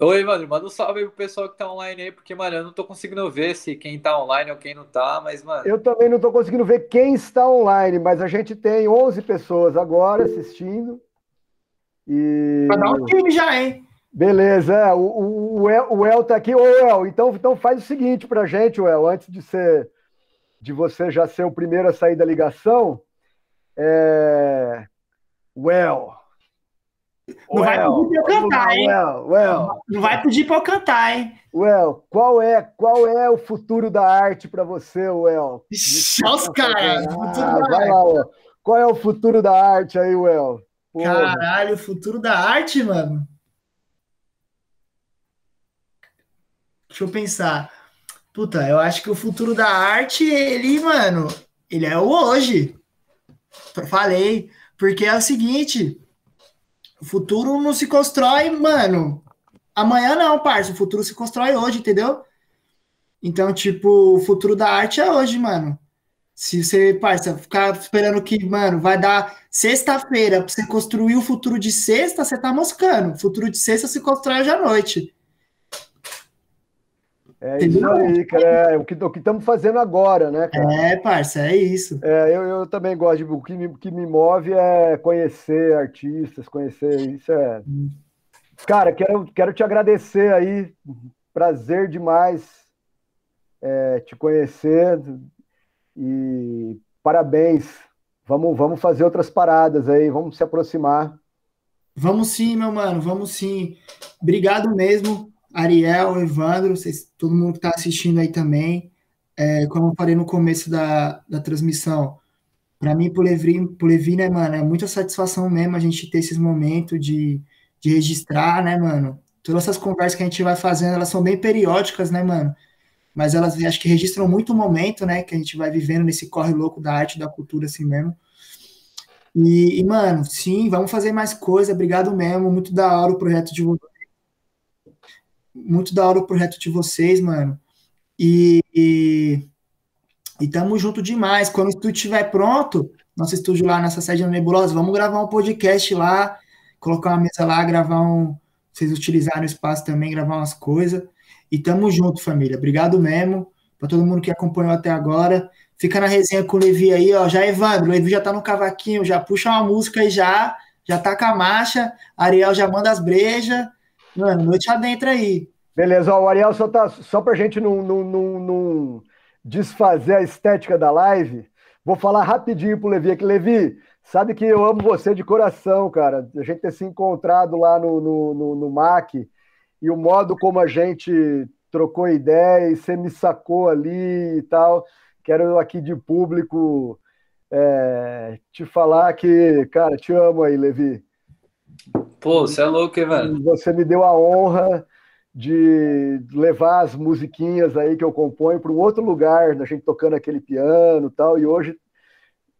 Oi, mano, manda um salve aí pro pessoal que tá online aí, porque, mano, eu não tô conseguindo ver se quem tá online ou quem não tá, mas, mano. Eu também não tô conseguindo ver quem está online, mas a gente tem 11 pessoas agora assistindo. E. Pra dar um time já, hein? Beleza, é, o, o, o, El, o El tá aqui. Ô, El, então, então faz o seguinte pra gente, El, antes de ser. De você já ser o primeiro a sair da ligação. É. Well, não vai pedir pra eu cantar, hein? Well, well. Não vai pedir pra eu cantar, hein? Well, qual é, qual é o futuro da arte para você, Well? Os caras. Ah, vai lá, ó. Qual é o futuro da arte aí, Well? Caralho, o futuro da arte, mano. Deixa eu pensar. Puta, eu acho que o futuro da arte, ele, mano, ele é o hoje. Falei. Porque é o seguinte, o futuro não se constrói, mano. Amanhã não, parça. O futuro se constrói hoje, entendeu? Então, tipo, o futuro da arte é hoje, mano. Se você, parça, ficar esperando que, mano, vai dar sexta-feira pra você construir o futuro de sexta, você tá moscando. O futuro de sexta se constrói hoje à noite. É isso aí, cara. É o que estamos fazendo agora, né, cara? É, parça, é isso. É, eu, eu também gosto de. O que me, que me move é conhecer artistas, conhecer. Isso é. Cara, quero, quero te agradecer aí. Prazer demais é, te conhecer. E parabéns. Vamos, vamos fazer outras paradas aí, vamos se aproximar. Vamos sim, meu mano, vamos sim. Obrigado mesmo Ariel, Evandro, vocês, todo mundo que está assistindo aí também. É, como eu falei no começo da, da transmissão, para mim, pro Levi, pro Levi, né, mano, é muita satisfação mesmo a gente ter esses momentos de, de registrar, né, mano? Todas essas conversas que a gente vai fazendo, elas são bem periódicas, né, mano? Mas elas acho que registram muito o momento, né, que a gente vai vivendo nesse corre louco da arte, da cultura, assim mesmo. E, e, mano, sim, vamos fazer mais coisa, obrigado mesmo, muito da hora o projeto de vocês muito da hora o projeto de vocês, mano. E, e, e tamo junto demais. Quando o estúdio estiver pronto, nosso estúdio lá nessa sede da Nebulosa, vamos gravar um podcast lá, colocar uma mesa lá, gravar um. Vocês utilizarem o espaço também, gravar umas coisas. E tamo junto, família. Obrigado mesmo. Para todo mundo que acompanhou até agora. Fica na resenha com o Levi aí, ó. Já Evandro, o Levi já tá no cavaquinho, já puxa uma música aí já, já tá com a marcha. Ariel já manda as brejas. Mano, noite adentro aí. Beleza, ó, o Ariel só tá só pra gente não, não, não, não desfazer a estética da live. Vou falar rapidinho pro Levi aqui. Levi, sabe que eu amo você de coração, cara. A gente ter se encontrado lá no, no, no, no MAC e o modo como a gente trocou ideia e você me sacou ali e tal. Quero aqui de público é, te falar que, cara, te amo aí, Levi. Pô, você é louco, hein, mano? Você me deu a honra de levar as musiquinhas aí que eu componho para um outro lugar, a gente tocando aquele piano e tal, e hoje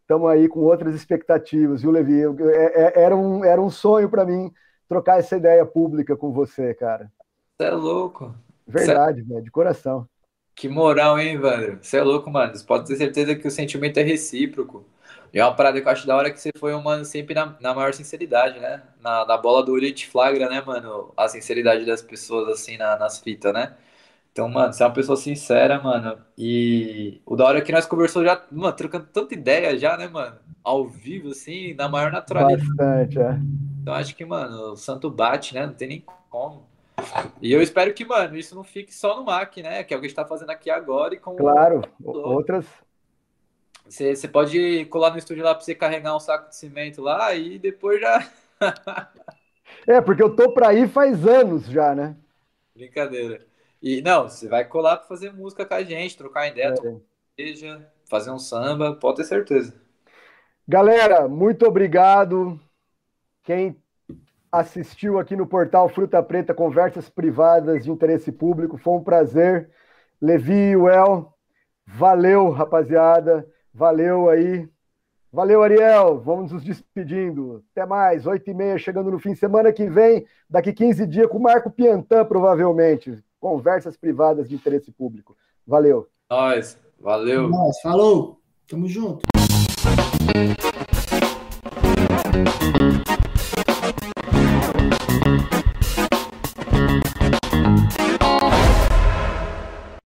estamos aí com outras expectativas, viu, Levi? Eu, é, é, era, um, era um sonho para mim trocar essa ideia pública com você, cara. Você é louco. Verdade, velho, de coração. Que moral, hein, Wander? Você é louco, mano. Você pode ter certeza que o sentimento é recíproco. E é uma parada que eu acho da hora que você foi um mano sempre na, na maior sinceridade, né? Na, na bola do olho te flagra, né, mano? A sinceridade das pessoas, assim, na, nas fitas, né? Então, mano, você é uma pessoa sincera, mano. E o da hora é que nós conversamos já, mano, trocando tanta ideia já, né, mano? Ao vivo, assim, na maior naturalidade. Bastante, é. Então, acho que, mano, o santo bate, né? Não tem nem como. E eu espero que, mano, isso não fique só no Mac, né? Que é o que a gente tá fazendo aqui agora e com. Claro, outras. Você, você pode colar no estúdio lá pra você carregar um saco de cimento lá e depois já. é, porque eu tô pra ir faz anos já, né? Brincadeira. E não, você vai colar pra fazer música com a gente, trocar ideia, é. seja, fazer um samba, pode ter certeza. Galera, muito obrigado. Quem assistiu aqui no portal Fruta Preta Conversas Privadas de Interesse Público. Foi um prazer. Levi e Well, valeu, rapaziada. Valeu aí. Valeu, Ariel. Vamos nos despedindo. Até mais. Oito e meia, chegando no fim. Semana que vem, daqui 15 dias, com o Marco Piantã, provavelmente. Conversas privadas de interesse público. Valeu. Nós. Valeu. Nós. Falou. Tamo junto.